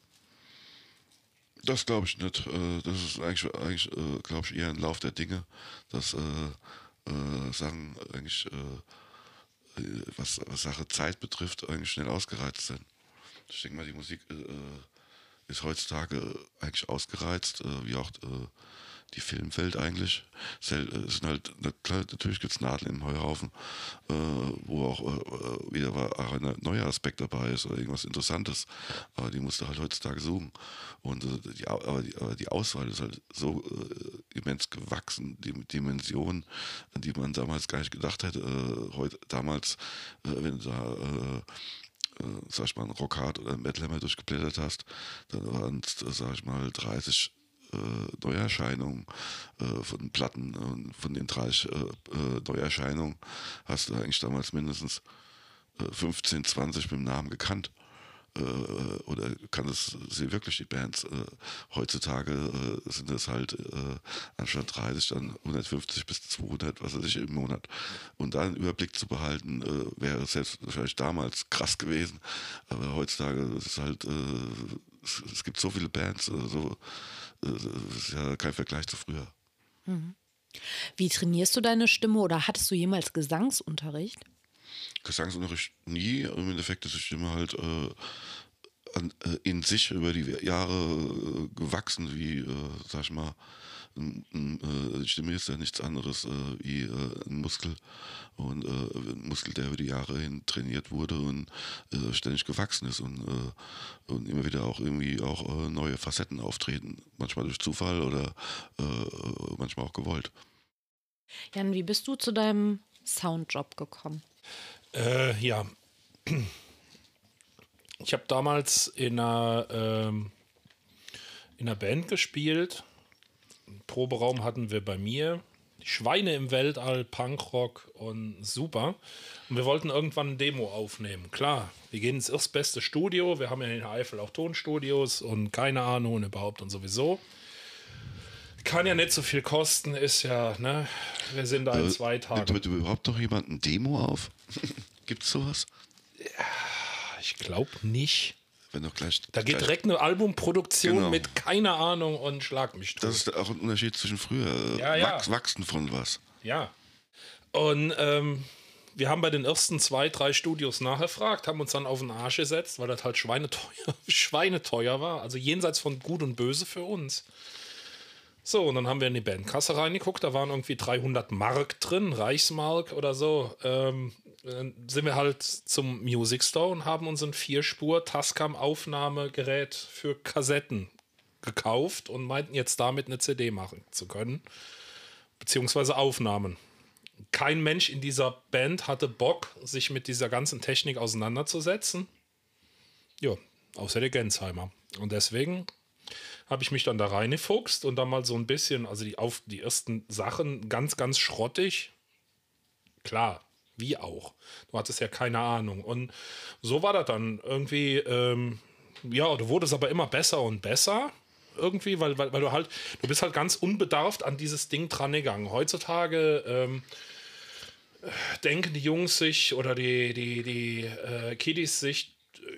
Das glaube ich nicht. Äh, das ist eigentlich, eigentlich äh, glaube ich, eher ein Lauf der Dinge, dass äh, Sachen eigentlich, was, was Sache Zeit betrifft, eigentlich schnell ausgereizt sind. Ich denke mal, die Musik ist heutzutage eigentlich ausgereizt, wie auch die Filmwelt eigentlich. Es sind halt, natürlich gibt es Nadeln im Heuhaufen, äh, wo auch äh, wieder auch ein neuer Aspekt dabei ist oder irgendwas Interessantes. Aber die musst du halt heutzutage suchen. Und äh, die, aber, die, aber die Auswahl ist halt so äh, immens gewachsen, die Dimension, an die man damals gar nicht gedacht hätte. Äh, heute, damals, äh, wenn du da sag ich mal, ein Rockhard oder ein Metal durchgeblättert hast, dann waren es, sag ich mal, 30 äh, Neuerscheinungen äh, von Platten und von den 30 äh, äh, Neuerscheinungen hast du eigentlich damals mindestens 15, äh, 20 mit dem Namen gekannt. äh, oder kann es sie wirklich die Bands? Äh, heutzutage äh, sind es halt äh, anstatt 30 dann 150 bis 200, was weiß ich, im Monat. Und da einen Überblick zu behalten, äh, wäre selbst vielleicht damals krass gewesen. Aber heutzutage ist es halt, es, es, gibt so viele Bands, so, das ist ja kein Vergleich zu früher. Mhm. Wie trainierst du deine Stimme oder hattest du jemals Gesangsunterricht? Gesangsunterricht nie. Im Endeffekt ist die Stimme halt äh, an, äh, in sich über die Jahre äh, gewachsen, wie, äh, sag ich mal, die Stimme ist ja nichts anderes äh, wie ein Muskel und ein Muskel, der über die Jahre hin trainiert wurde und ständig gewachsen ist und, und immer wieder auch irgendwie auch neue Facetten auftreten, manchmal durch Zufall oder manchmal auch gewollt. Jan, wie bist du zu deinem Soundjob gekommen? Äh, ja. Ich habe damals in einer, ähm, in einer Band gespielt. Proberaum hatten wir bei mir. Schweine im Weltall, Punkrock und super. Und wir wollten irgendwann ein Demo aufnehmen. Klar, wir gehen ins erstbeste Studio. Wir haben ja in Eifel auch Tonstudios und keine Ahnung überhaupt und sowieso. Kann ja nicht so viel kosten, ist ja, ne? Wir sind da in äh, zwei Tagen. Nimmt überhaupt noch jemand ein Demo auf? [LAUGHS] Gibt's sowas? Ja, ich glaube nicht. Wenn doch gleich, da geht gleich direkt eine Albumproduktion genau. mit keine Ahnung und schlag mich tot. Das ist auch ein Unterschied zwischen früher. Ja, ja. Wachs, wachsen von was. Ja. Und ähm, wir haben bei den ersten zwei, drei Studios nachgefragt, haben uns dann auf den Arsch gesetzt, weil das halt schweineteuer, [LAUGHS] schweineteuer war. Also jenseits von Gut und Böse für uns. So, und dann haben wir in die Bandkasse reingeguckt, da waren irgendwie 300 Mark drin, Reichsmark oder so. Ähm, sind wir halt zum Music Store und haben uns ein Vierspur Tascam Aufnahmegerät für Kassetten gekauft und meinten jetzt damit eine CD machen zu können, beziehungsweise Aufnahmen. Kein Mensch in dieser Band hatte Bock, sich mit dieser ganzen Technik auseinanderzusetzen. Ja, außer der Gensheimer. Und deswegen habe ich mich dann da reingefuchst und dann mal so ein bisschen, also die, auf die ersten Sachen ganz, ganz schrottig. Klar, wie auch. Du hattest ja keine Ahnung. Und so war das dann irgendwie, ähm, ja, du wurdest aber immer besser und besser. Irgendwie, weil, weil, weil du halt, du bist halt ganz unbedarft an dieses Ding dran gegangen. Heutzutage ähm, denken die Jungs sich oder die, die, die äh, Kiddies sich,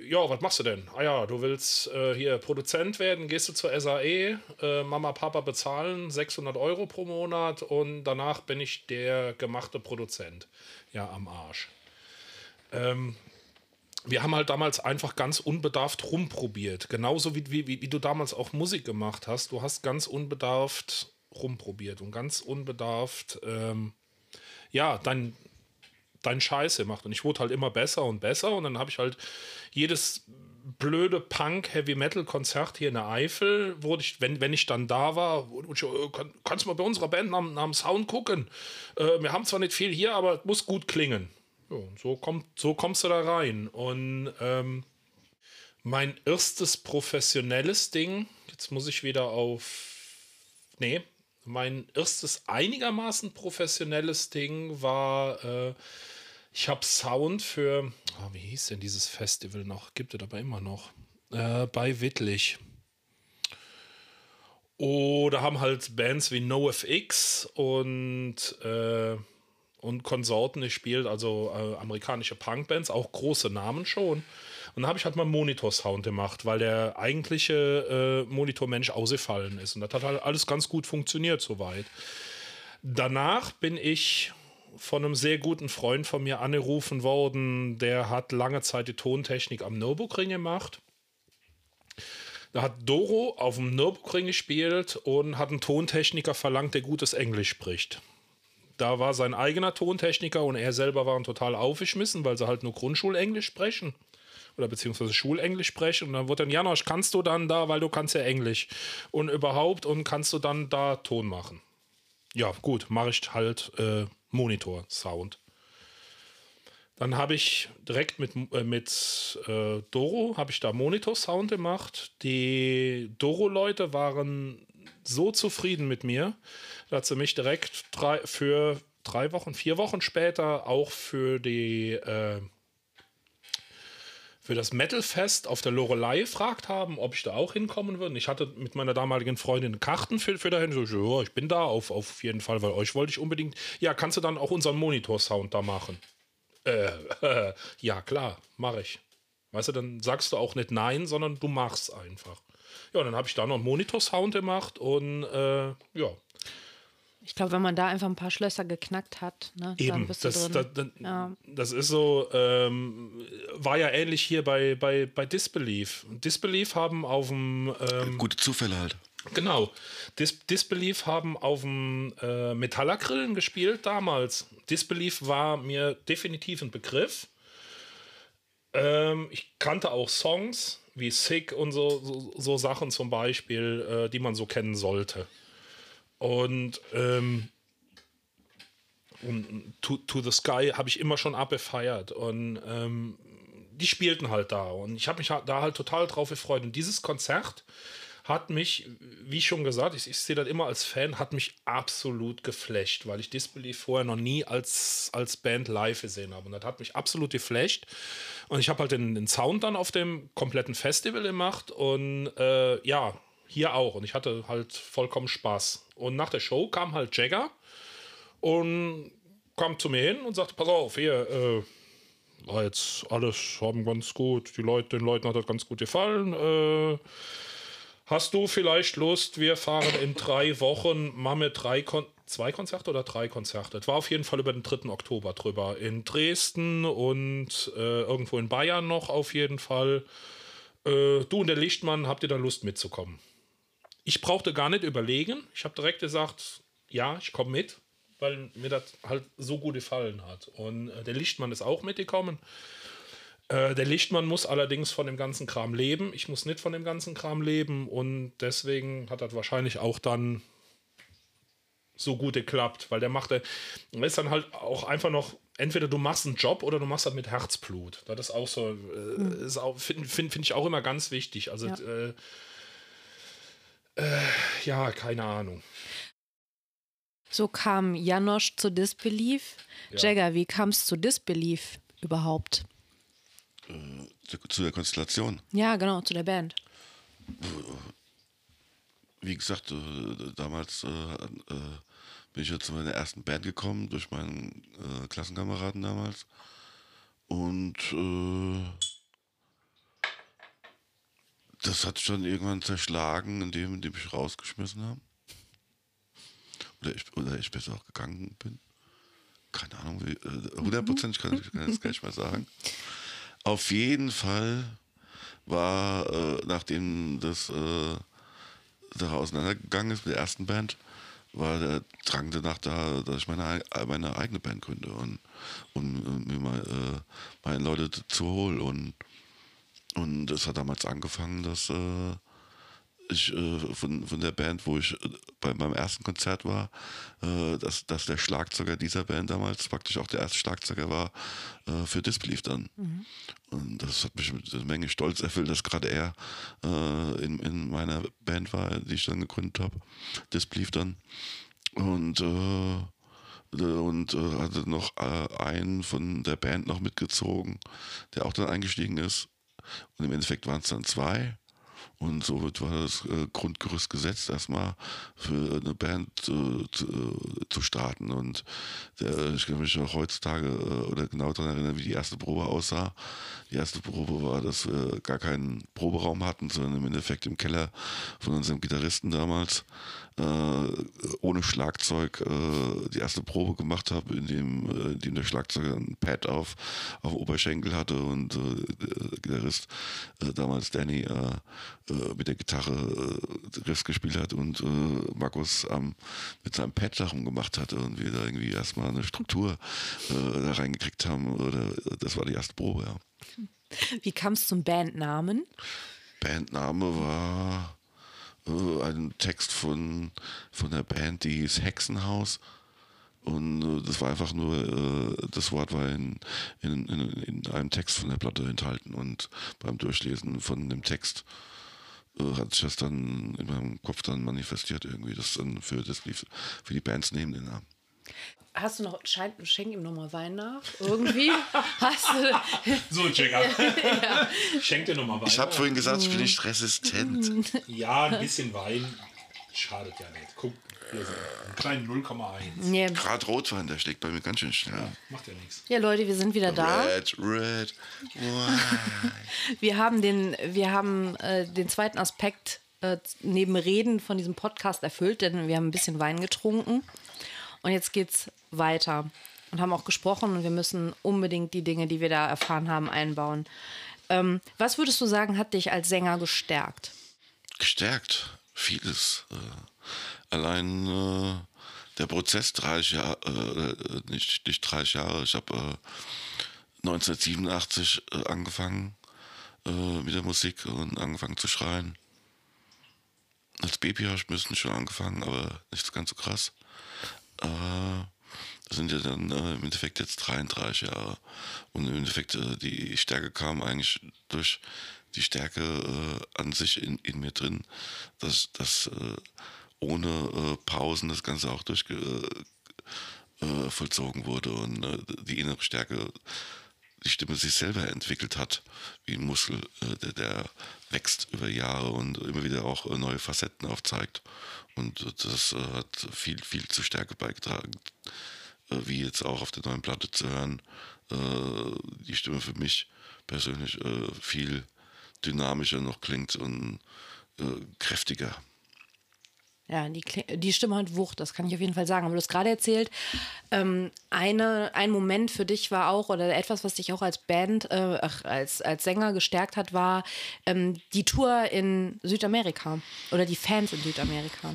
ja, was machst du denn? Ah ja, du willst äh, hier Produzent werden, gehst du zur SAE, äh, Mama, Papa bezahlen 600 Euro pro Monat und danach bin ich der gemachte Produzent. Ja, am Arsch. Ähm, wir haben halt damals einfach ganz unbedarft rumprobiert. Genauso wie, wie, wie du damals auch Musik gemacht hast. Du hast ganz unbedarft rumprobiert und ganz unbedarft, ähm, ja, dein, dein Scheiß gemacht. Und ich wurde halt immer besser und besser. Und dann habe ich halt jedes blöde Punk-Heavy-Metal-Konzert hier in der Eifel, wurde ich, wenn, wenn ich dann da war, ich, äh, kann, kannst du mal bei unserer Band nach dem Sound gucken. Äh, wir haben zwar nicht viel hier, aber es muss gut klingen. Ja, so, kommt, so kommst du da rein. Und ähm, mein erstes professionelles Ding, jetzt muss ich wieder auf. Nee, mein erstes einigermaßen professionelles Ding war. Äh, ich habe Sound für, oh, wie hieß denn dieses Festival noch? Gibt es aber immer noch. Äh, bei Wittlich. Oder haben halt Bands wie NoFX und, äh, und Konsorten gespielt, also äh, amerikanische Punkbands, auch große Namen schon. Und da habe ich halt mal Monitor-Sound gemacht, weil der eigentliche äh, Monitormensch ausgefallen ist. Und das hat halt alles ganz gut funktioniert soweit. Danach bin ich von einem sehr guten Freund von mir angerufen worden. Der hat lange Zeit die Tontechnik am Nürburgring gemacht. Da hat Doro auf dem Nürburgring gespielt und hat einen Tontechniker verlangt, der gutes Englisch spricht. Da war sein eigener Tontechniker und er selber waren total aufgeschmissen, weil sie halt nur Grundschulenglisch sprechen. Oder beziehungsweise Schulenglisch sprechen. Und dann wurde dann, Janosch, kannst du dann da, weil du kannst ja Englisch. Und überhaupt, und kannst du dann da Ton machen. Ja, gut, mache ich halt äh, Monitor-Sound. Dann habe ich direkt mit, äh, mit äh, Doro, habe ich da Monitor-Sound gemacht. Die Doro-Leute waren so zufrieden mit mir, dass sie mich direkt drei, für drei Wochen, vier Wochen später auch für die äh, für das Metalfest auf der Lorelei gefragt haben, ob ich da auch hinkommen würde. Ich hatte mit meiner damaligen Freundin Karten für, für dahin. So, ja, ich bin da auf, auf jeden Fall, weil euch wollte ich unbedingt. Ja, kannst du dann auch unseren Monitor-Sound da machen? Äh, äh, [LAUGHS] ja, klar, mache ich. Weißt du, dann sagst du auch nicht nein, sondern du machst einfach. Ja, dann habe ich da noch einen Monitor-Sound gemacht und äh, ja, Ich glaube, wenn man da einfach ein paar Schlösser geknackt hat, ne, dann Eben, bist du das, drin. das, das, Ja. das ist so, ähm, war ja ähnlich hier bei, bei, bei Disbelief. Disbelief haben auf dem, ähm, Gute Zufälle halt. genau, Dis, Disbelief haben auf dem äh, Metallagrillen gespielt damals. Disbelief war mir definitiv ein Begriff. Ähm, ich kannte auch Songs wie Sick und so, so, so Sachen zum Beispiel, äh, die man so kennen sollte. Und ähm, und to, to the Sky habe ich immer schon abgefeiert. Und ähm, die spielten halt da. Und ich habe mich halt da halt total drauf gefreut. Und dieses Konzert hat mich, wie schon gesagt, ich, ich sehe das immer als Fan, hat mich absolut geflasht, weil ich Disbelief vorher noch nie als, als Band live gesehen habe. Und das hat mich absolut geflasht. Und ich habe halt den, den Sound dann auf dem kompletten Festival gemacht. Und äh, ja, hier auch und ich hatte halt vollkommen Spaß und nach der Show kam halt Jagger und kam zu mir hin und sagte, pass auf, hier, äh, war jetzt alles haben ganz gut, die Leute, den Leuten hat das ganz gut gefallen. Äh, hast du vielleicht Lust, wir fahren in drei Wochen, machen wir drei Kon zwei Konzerte oder drei Konzerte? Das war auf jeden Fall über den 3. Oktober drüber. In Dresden und äh, irgendwo in Bayern noch auf jeden Fall. Äh, du und der Lichtmann, habt ihr da Lust mitzukommen? Ich brauchte gar nicht überlegen. Ich habe direkt gesagt, ja, ich komme mit, weil mir das halt so gut gefallen hat. Und äh, der Lichtmann ist auch mitgekommen. Äh, der Lichtmann muss allerdings von dem ganzen Kram leben. Ich muss nicht von dem ganzen Kram leben. Und deswegen hat das wahrscheinlich auch dann so gut geklappt, weil der machte, ist dann halt auch einfach noch, entweder du machst einen Job oder du machst das mit Herzblut. Das ist auch so, äh, auch, finde find, find ich auch immer ganz wichtig. Also, Ja. äh, äh, ja, keine Ahnung. So kam Janosch zu Disbelief. Ja. Jagger, wie kam es zu Disbelief überhaupt? Zu, zu der Konstellation. Ja, genau, zu der Band. Wie gesagt, äh, damals äh, äh, bin ich ja zu meiner ersten Band gekommen, durch meinen äh, Klassenkameraden damals. Und äh, das hat schon irgendwann zerschlagen, indem, indem ich rausgeschmissen habe. Oder ich, oder ich besser auch gegangen bin. Keine Ahnung, äh, hundertprozentig kann ich das gar nicht mehr sagen. Auf jeden Fall war, äh, nachdem das äh, da auseinandergegangen ist mit der ersten Band, war der Drang danach da, dass ich meine, ei- meine eigene Band gründe und, und mir mal äh, meine Leute zu holen. Und, und es hat damals angefangen, dass äh, ich äh, von, von der Band, wo ich äh, bei meinem ersten Konzert war, äh, dass, dass der Schlagzeuger dieser Band damals praktisch auch der erste Schlagzeuger war äh, für Disbelief dann. Und das hat mich mit einer Menge Stolz erfüllt, dass gerade er äh, in, in meiner Band war, die ich dann gegründet habe. Disbelief dann. Und und hatte noch einen von der Band noch mitgezogen, der auch dann eingestiegen ist. Und im Endeffekt waren es dann zwei. Und somit war das äh, Grundgerüst gesetzt, erstmal für eine Band äh, zu, äh, zu starten. Und der, ich kann mich noch heutzutage äh, oder genau daran erinnern, wie die erste Probe aussah. Die erste Probe war, dass wir gar keinen Proberaum hatten, sondern im Endeffekt im Keller von unserem Gitarristen damals äh, ohne Schlagzeug äh, die erste Probe gemacht habe, in dem, äh, in dem der Schlagzeuger ein Pad auf, auf Oberschenkel hatte und äh, der Gitarrist äh, damals Danny äh, äh, mit der Gitarre äh, Riffs gespielt hat und äh, Markus ähm, mit seinem Pad darum gemacht hatte und wir da irgendwie erstmal eine Struktur äh, da reingekriegt haben. Oder das war die erste Probe, ja. Wie kam es zum Bandnamen? Bandname war äh, ein Text von, von der Band, die hieß Hexenhaus. Und äh, das war einfach nur, äh, das Wort war in, in, in, in einem Text von der Platte enthalten. Und beim Durchlesen von dem Text äh, hat sich das dann in meinem Kopf dann manifestiert irgendwie, das dann für das für die Bands neben den Namen. Hast du noch, schein, schenk ihm nochmal Wein nach, irgendwie. [LAUGHS] hast du, So, Jagger. [LAUGHS] Schenk dir nochmal Wein. Ich habe vorhin gesagt, ich bin nicht resistent. [LAUGHS] Ja, ein bisschen Wein schadet ja nicht. Guck, hier so, einen kleinen 0,1. nee. Gerade Rotwein, der schlägt bei mir ganz schön schnell. Macht ja nichts. Ja, Leute, wir sind wieder da. Red, red. Wir haben den, wir haben äh, den zweiten Aspekt äh, neben Reden von diesem Podcast erfüllt, denn wir haben ein bisschen Wein getrunken. Und jetzt geht's weiter. Und haben auch gesprochen und wir müssen unbedingt die Dinge, die wir da erfahren haben, einbauen. Ähm, was würdest du sagen, hat dich als Sänger gestärkt? Gestärkt, vieles. Äh, allein äh, der Prozess 30 Jahre, äh, nicht, nicht 30 Jahre, ich habe äh, 1987 äh, angefangen mit der Musik und angefangen zu schreien. Als Baby habe ich ein bisschen schon angefangen, aber nicht ganz so krass. Äh, das sind ja dann äh, im Endeffekt jetzt 33 Jahre. Und im Endeffekt äh, die Stärke kam eigentlich durch die Stärke äh, an sich in, in mir drin, dass, dass äh, ohne äh, Pausen das Ganze auch durch äh, äh, vollzogen wurde und äh, die innere Stärke die Stimme sich selber entwickelt hat, wie ein Muskel, äh, der, der wächst über Jahre und immer wieder auch äh, neue Facetten aufzeigt. Und das äh, hat viel, viel zur Stärke beigetragen, äh, wie jetzt auch auf der neuen Platte zu hören. Äh, die Stimme für mich persönlich viel dynamischer noch klingt und kräftiger. Ja, die, die Stimme hat Wucht, das kann ich auf jeden Fall sagen. Aber du hast gerade erzählt, ähm, eine, ein Moment für dich war auch, oder etwas, was dich auch als Band, äh, als, als Sänger gestärkt hat, war ähm, die Tour in Südamerika oder die Fans in Südamerika.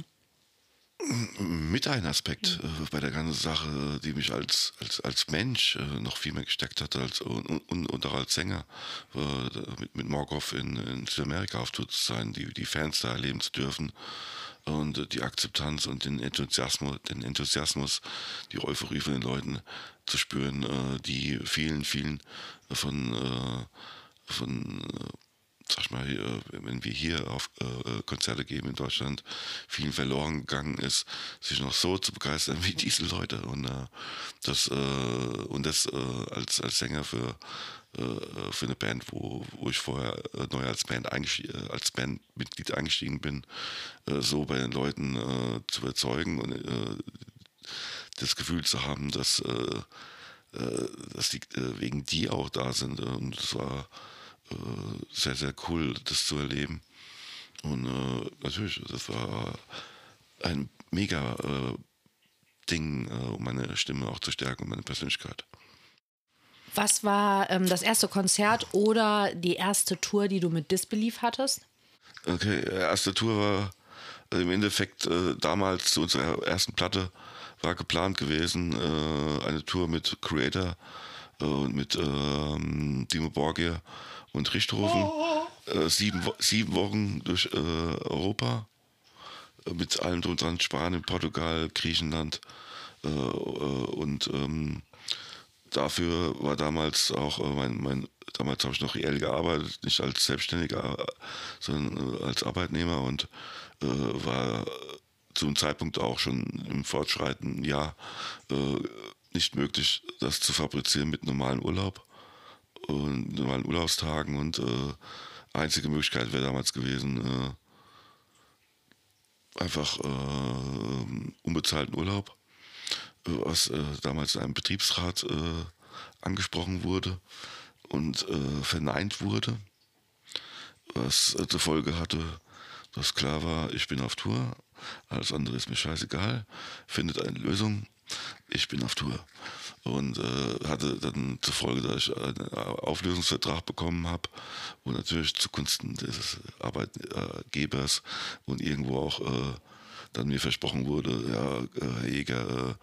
Mit ein Aspekt äh, bei der ganzen Sache, die mich als, als, als Mensch äh, noch viel mehr gesteckt hat als, und, und, und auch als Sänger, äh, mit, mit Morgoth in, in Südamerika auf Tour zu sein, die, die Fans da erleben zu dürfen und äh, die Akzeptanz und den Enthusiasmus, den Enthusiasmus, die Euphorie von den Leuten zu spüren, äh, die vielen, vielen von, äh, von sag ich mal, wenn wir hier auf äh, Konzerte geben in Deutschland, vielen verloren gegangen ist, sich noch so zu begeistern wie diese Leute. Und äh, das, äh, und das äh, als, als Sänger für, äh, für eine Band, wo, wo ich vorher äh, neu als Band äh, als Bandmitglied eingestiegen bin, äh, so bei den Leuten äh, zu überzeugen und äh, das Gefühl zu haben, dass, äh, äh, dass die äh, wegen die auch da sind. Und es war äh, sehr, sehr cool, das zu erleben. Und äh, natürlich, das war ein mega äh, Ding, äh, um meine Stimme auch zu stärken und meine Persönlichkeit. Was war ähm, das erste Konzert oder die erste Tour, die du mit Disbelief hattest? Okay, erste Tour war also im Endeffekt äh, damals zu unserer ersten Platte war geplant gewesen, äh, eine Tour mit Creator äh, und mit ähm, Dimo Borgia und Richthofen. Äh, sieben, sieben Wochen durch äh, Europa äh, mit allem drum dran, Spanien, Portugal, Griechenland äh, äh, und ähm, dafür war damals auch äh, mein, mein damals habe ich noch reell gearbeitet, nicht als Selbstständiger, sondern als Arbeitnehmer und war zu einem Zeitpunkt auch schon im fortschreitenden Jahr äh, nicht möglich, das zu fabrizieren mit normalen Urlaub und normalen Urlaubstagen und äh, einzige Möglichkeit wäre damals gewesen, äh, einfach äh, unbezahlten Urlaub was äh, damals in einem Betriebsrat äh, angesprochen wurde und äh, verneint wurde, was äh, zur Folge hatte, dass klar war, ich bin auf Tour, alles andere ist mir scheißegal, findet eine Lösung, ich bin auf Tour. Und äh, hatte dann zur Folge, dass ich einen Auflösungsvertrag bekommen habe, wo natürlich zugunsten des Arbeitgebers und irgendwo auch äh, dann mir versprochen wurde, ja, äh, Herr Jäger, äh,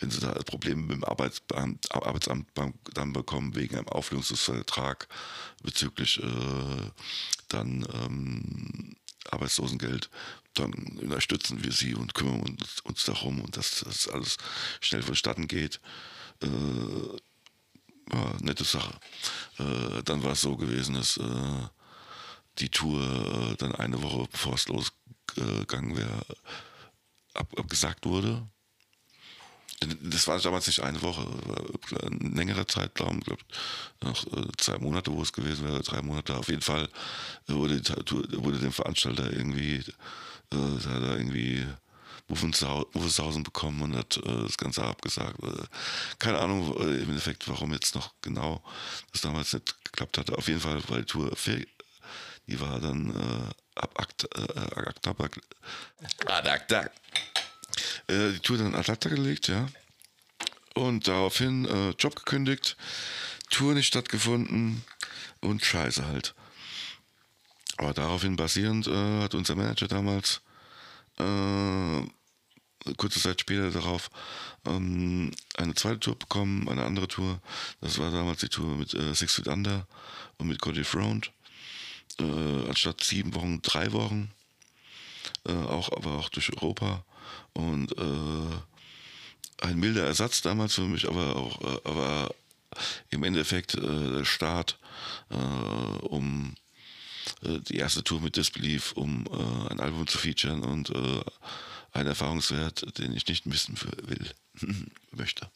wenn Sie da Probleme mit dem Arbeitsbeamt, Arbeitsamt dann bekommen wegen einem Auflösungsvertrag bezüglich äh, dann ähm, Arbeitslosengeld, dann unterstützen wir Sie und kümmern uns, uns darum und dass das alles schnell vonstatten geht. Äh, ja, nette Sache. Äh, dann war es so gewesen, dass äh, die Tour äh, dann eine Woche bevor es losgegangen wäre, ab, abgesagt wurde. Das war damals nicht eine Woche, war ein längerer Zeitraum, glaube noch äh, zwei Monate, wo es gewesen wäre, drei Monate. Auf jeden Fall wurde, wurde dem Veranstalter irgendwie, äh, hat er irgendwie Muffenshausen bekommen und hat äh, das Ganze abgesagt. Äh, keine Ahnung äh, im Endeffekt, warum jetzt noch genau das damals nicht geklappt hatte. Auf jeden Fall, weil die Tour die war dann äh, ab Akt, äh, Akta, ad acta, äh, die Tour dann ad acta gelegt, ja. Und daraufhin äh, Job gekündigt, Tour nicht stattgefunden und Scheiße halt. Aber daraufhin basierend äh, hat unser Manager damals äh, kurze Zeit später darauf ähm, eine zweite Tour bekommen, eine andere Tour. Das war damals die Tour mit äh, Six Feet Under und mit Cody Front. Äh, anstatt sieben Wochen, drei Wochen. Äh, auch, aber auch durch Europa. Und äh, ein milder Ersatz damals für mich, aber auch, äh, aber im Endeffekt äh, der Start, äh, um die erste Tour mit Disbelief, um ein Album zu featuren und ein Erfahrungswert, den ich nicht missen will, [LAUGHS] möchte.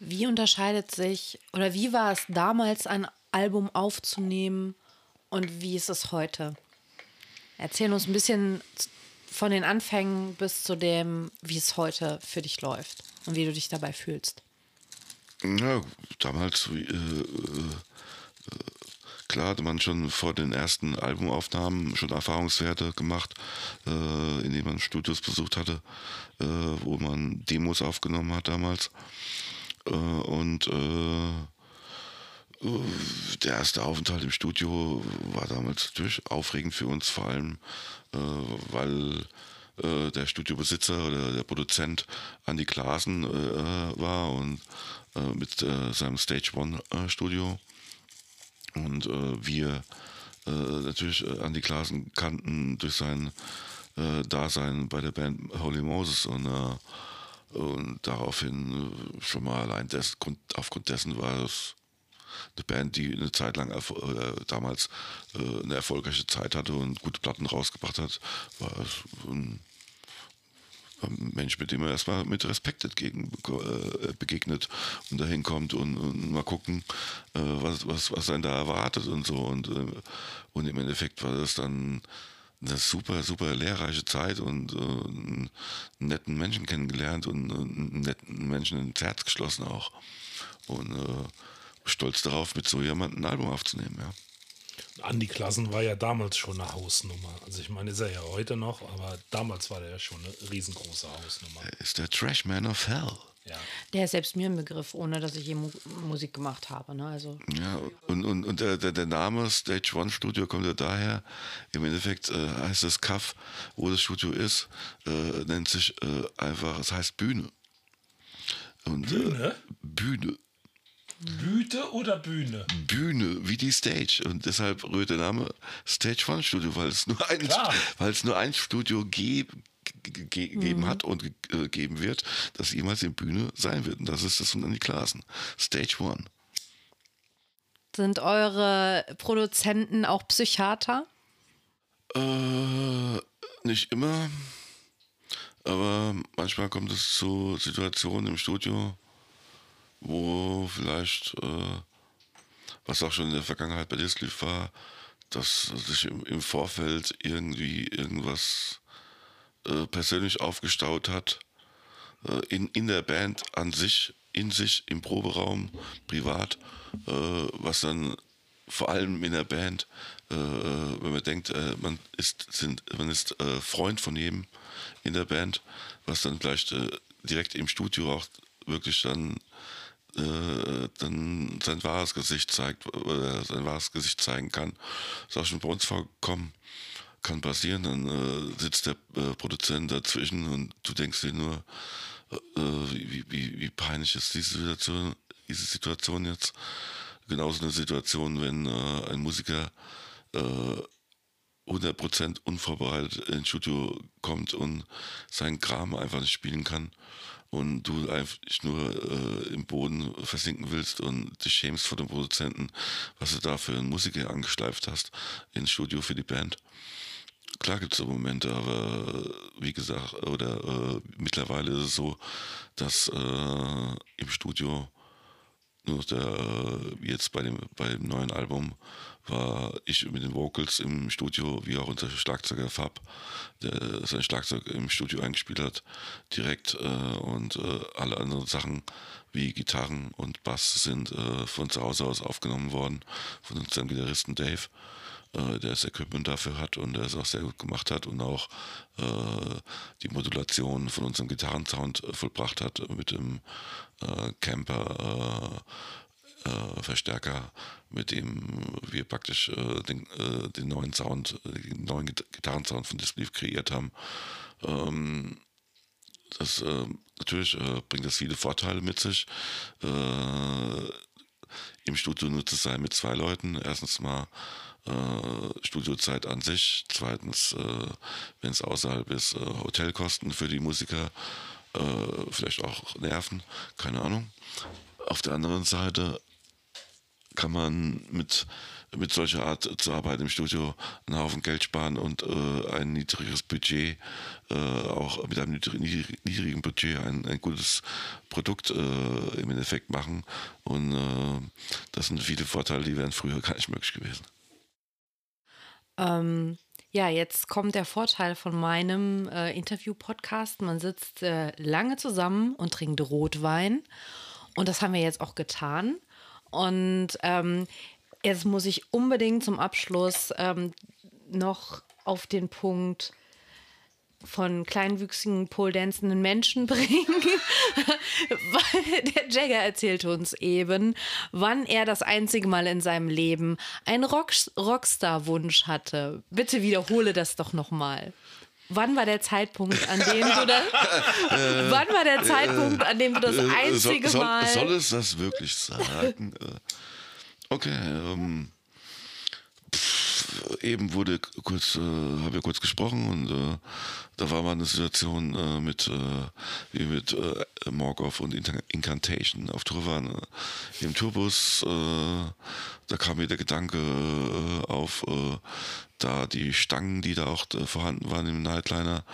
Wie unterscheidet sich oder wie war es damals, ein Album aufzunehmen und wie ist es heute? Erzähl uns ein bisschen von den Anfängen bis zu dem, wie es heute für dich läuft und wie du dich dabei fühlst. Ja, damals äh, äh, klar hatte man schon vor den ersten Albumaufnahmen schon Erfahrungswerte gemacht, äh, indem man Studios besucht hatte, äh, wo man Demos aufgenommen hat damals. Äh, und äh, der erste Aufenthalt im Studio war damals natürlich aufregend für uns, vor allem äh, weil äh, der Studiobesitzer oder der Produzent Andy Klaasen äh, war und mit seinem Stage One Studio. Und äh, wir äh, natürlich äh, Andy Klaasen kannten durch sein äh, Dasein bei der Band Holy Moses und, äh, und daraufhin äh, schon mal allein des, aufgrund dessen war es eine Band, die eine Zeit lang damals eine erfolgreiche Zeit hatte und gute Platten rausgebracht hat, war ein Mensch, mit dem er erstmal mit Respekt entgegen, äh, begegnet und dahin kommt und, und mal gucken, äh, was, was, was einen da erwartet und so. Und, äh, und im Endeffekt war das dann eine super, super lehrreiche Zeit und einen netten Menschen kennengelernt und einen netten Menschen ins Herz geschlossen auch. Und stolz darauf, mit so jemandem ein Album aufzunehmen, ja. Andi Klassen war ja damals schon eine Hausnummer. Also ich meine, ist er ja heute noch, aber damals war der ja schon eine riesengroße Hausnummer. Er ist der Trashman of Hell. Ja. Der ist selbst mir ein Begriff, ohne dass ich je Mu Musik gemacht habe. Ne? Also. Ja, und, und, und der, der, der Name Stage One Studio kommt ja daher. Im Endeffekt äh, heißt das Kaff, wo das Studio ist, äh, nennt sich äh, einfach, es heißt Bühne. Und, äh, Bühne? Bühne. Büte oder Bühne? Bühne, wie die Stage. Und deshalb rührt der Name Stage One Studio, weil es nur ein, weil es nur ein Studio ge gegeben mhm. hat und äh, geben wird, das jemals in Bühne sein wird. Und das ist das von Andy Klassen. Stage One. Sind eure Produzenten auch Psychiater? Äh, nicht immer. Aber manchmal kommt es zu Situationen im Studio, wo vielleicht, äh, was auch schon in der Vergangenheit bei Discliffe war, dass sich im, im Vorfeld irgendwie irgendwas äh, persönlich aufgestaut hat, äh, in, in der Band an sich, in sich, im Proberaum, privat, äh, was dann vor allem in der Band, äh, wenn man denkt, äh, man ist, sind, man ist Freund von jedem in der Band, was dann vielleicht direkt im Studio auch wirklich dann äh, dann sein wahres Gesicht zeigt, oder sein wahres Gesicht zeigen kann. Ist auch schon bei uns vorgekommen. Kann passieren, dann äh, sitzt der äh, Produzent dazwischen und du denkst dir nur, äh, wie, wie, wie peinlich ist diese Situation, diese Situation jetzt. Genauso eine Situation, wenn äh, ein Musiker 100% unvorbereitet ins Studio kommt und seinen Kram einfach nicht spielen kann und du einfach nur äh, im Boden versinken willst und dich schämst vor dem Produzenten, was du da für einen Musiker angeschleift hast ins Studio für die Band. klar gibt es so Momente, aber wie gesagt, oder äh, mittlerweile ist es so, dass äh, im Studio nur der, äh, jetzt bei dem, bei dem neuen Album war ich mit den Vocals im Studio, wie auch unser Schlagzeuger Fab, der sein Schlagzeug im Studio eingespielt hat, direkt äh, und äh, alle anderen Sachen wie Gitarren und Bass sind äh, von zu Hause aus aufgenommen worden, von unserem Gitarristen Dave äh, der das Equipment dafür hat und der es auch sehr gut gemacht hat und auch äh, die Modulation von unserem Gitarrensound äh, vollbracht hat mit dem Camper äh, Verstärker, mit dem wir praktisch den, den, neuen Sound, den neuen Gitarrensound von Disbelief kreiert haben. Ähm, das natürlich bringt das viele Vorteile mit sich im Studio nur zu sein mit zwei Leuten. Erstens mal äh, Studiozeit an sich. Zweitens, äh, wenn es außerhalb ist, äh, Hotelkosten für die Musiker, äh, vielleicht auch Nerven, keine Ahnung. Auf der anderen Seite kann man mit, mit solcher Art zu arbeiten im Studio einen Haufen Geld sparen und äh, ein niedriges Budget, äh, auch mit einem niedrigen Budget ein, ein gutes Produkt äh, im Endeffekt machen. Und äh, das sind viele Vorteile, die wären früher gar nicht möglich gewesen. Ähm, ja, jetzt kommt der Vorteil von meinem äh, Interview-Podcast. Man sitzt äh, lange zusammen und trinkt Rotwein. Und das haben wir jetzt auch getan. Und ähm, jetzt muss ich unbedingt zum Abschluss ähm, noch auf den Punkt von kleinwüchsigen pole-dancenden Menschen [LAUGHS] bringen. Weil der Jagger erzählte uns eben, wann er das einzige Mal in seinem Leben einen Rock Rockstar-Wunsch hatte. Bitte wiederhole das doch nochmal. Wann war der Zeitpunkt, an dem du das, äh, wann war der Zeitpunkt, an dem du das äh, einzige soll, Mal. Soll es das wirklich sagen? Äh, okay, ähm eben wurde kurz, äh, habe ja kurz gesprochen und äh, da war mal eine Situation äh, mit, äh, wie mit äh, Morgoth und Incantation auf Tour waren. Äh, Im Tourbus, äh, da kam mir der Gedanke äh, auf, da die Stangen, die da auch vorhanden waren im Nightliner,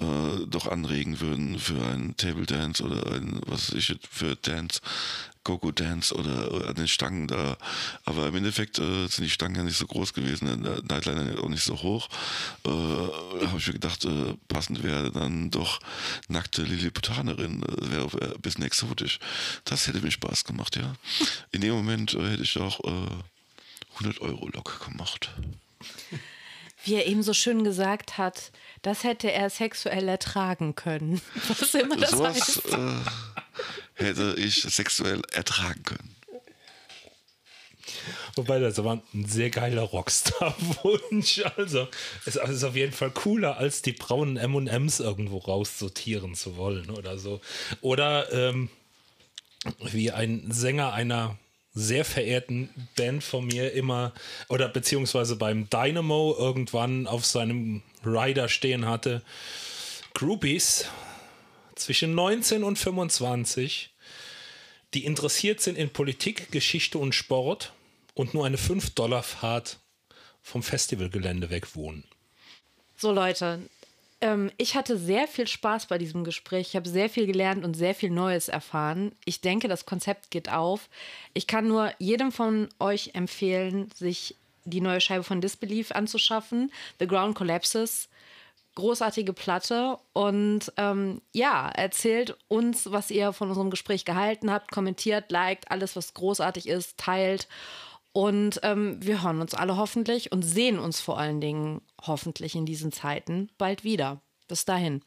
äh, doch anregen würden für einen Table Dance oder ein, was weiß ich, für Dance, Gogo Dance oder, oder, an den Stangen da. Aber im Endeffekt äh, sind die Stangen ja nicht so groß gewesen, der Nightliner auch nicht so hoch. Äh, Habe ich mir gedacht, äh, passend wäre dann doch nackte Lilliputanerin, äh, wäre wär ein bisschen exotisch. Das hätte mir Spaß gemacht, ja. In dem Moment äh, hätte ich auch 100 Euro Lok gemacht wie er eben so schön gesagt hat, das hätte er sexuell ertragen können. [LAUGHS] Was immer das Sowas, heißt. Äh, hätte ich sexuell ertragen können. Wobei das war ein sehr geiler Rockstar-Wunsch. Also, es ist auf jeden Fall cooler, als die braunen MMs irgendwo raussortieren zu wollen oder so. Oder ähm, wie ein Sänger einer sehr verehrten Band von mir immer oder beziehungsweise beim Dynamo irgendwann auf seinem Rider stehen hatte. Groupies zwischen 19 und 25, die interessiert sind in Politik, Geschichte und Sport und nur eine 5-Dollar-Fahrt vom Festivalgelände weg wohnen. So Leute, ähm, ich hatte sehr viel Spaß bei diesem Gespräch. Ich habe sehr viel gelernt und sehr viel Neues erfahren. Ich denke, das Konzept geht auf. Ich kann nur jedem von euch empfehlen, sich die neue Scheibe von Disbelief anzuschaffen. The Ground Collapses. Großartige Platte. Und ähm, ja, erzählt uns, was ihr von unserem Gespräch gehalten habt. Kommentiert, liked, alles, was großartig ist, teilt. Und ähm, wir hören uns alle hoffentlich und sehen uns vor allen Dingen hoffentlich in diesen Zeiten bald wieder. Bis dahin.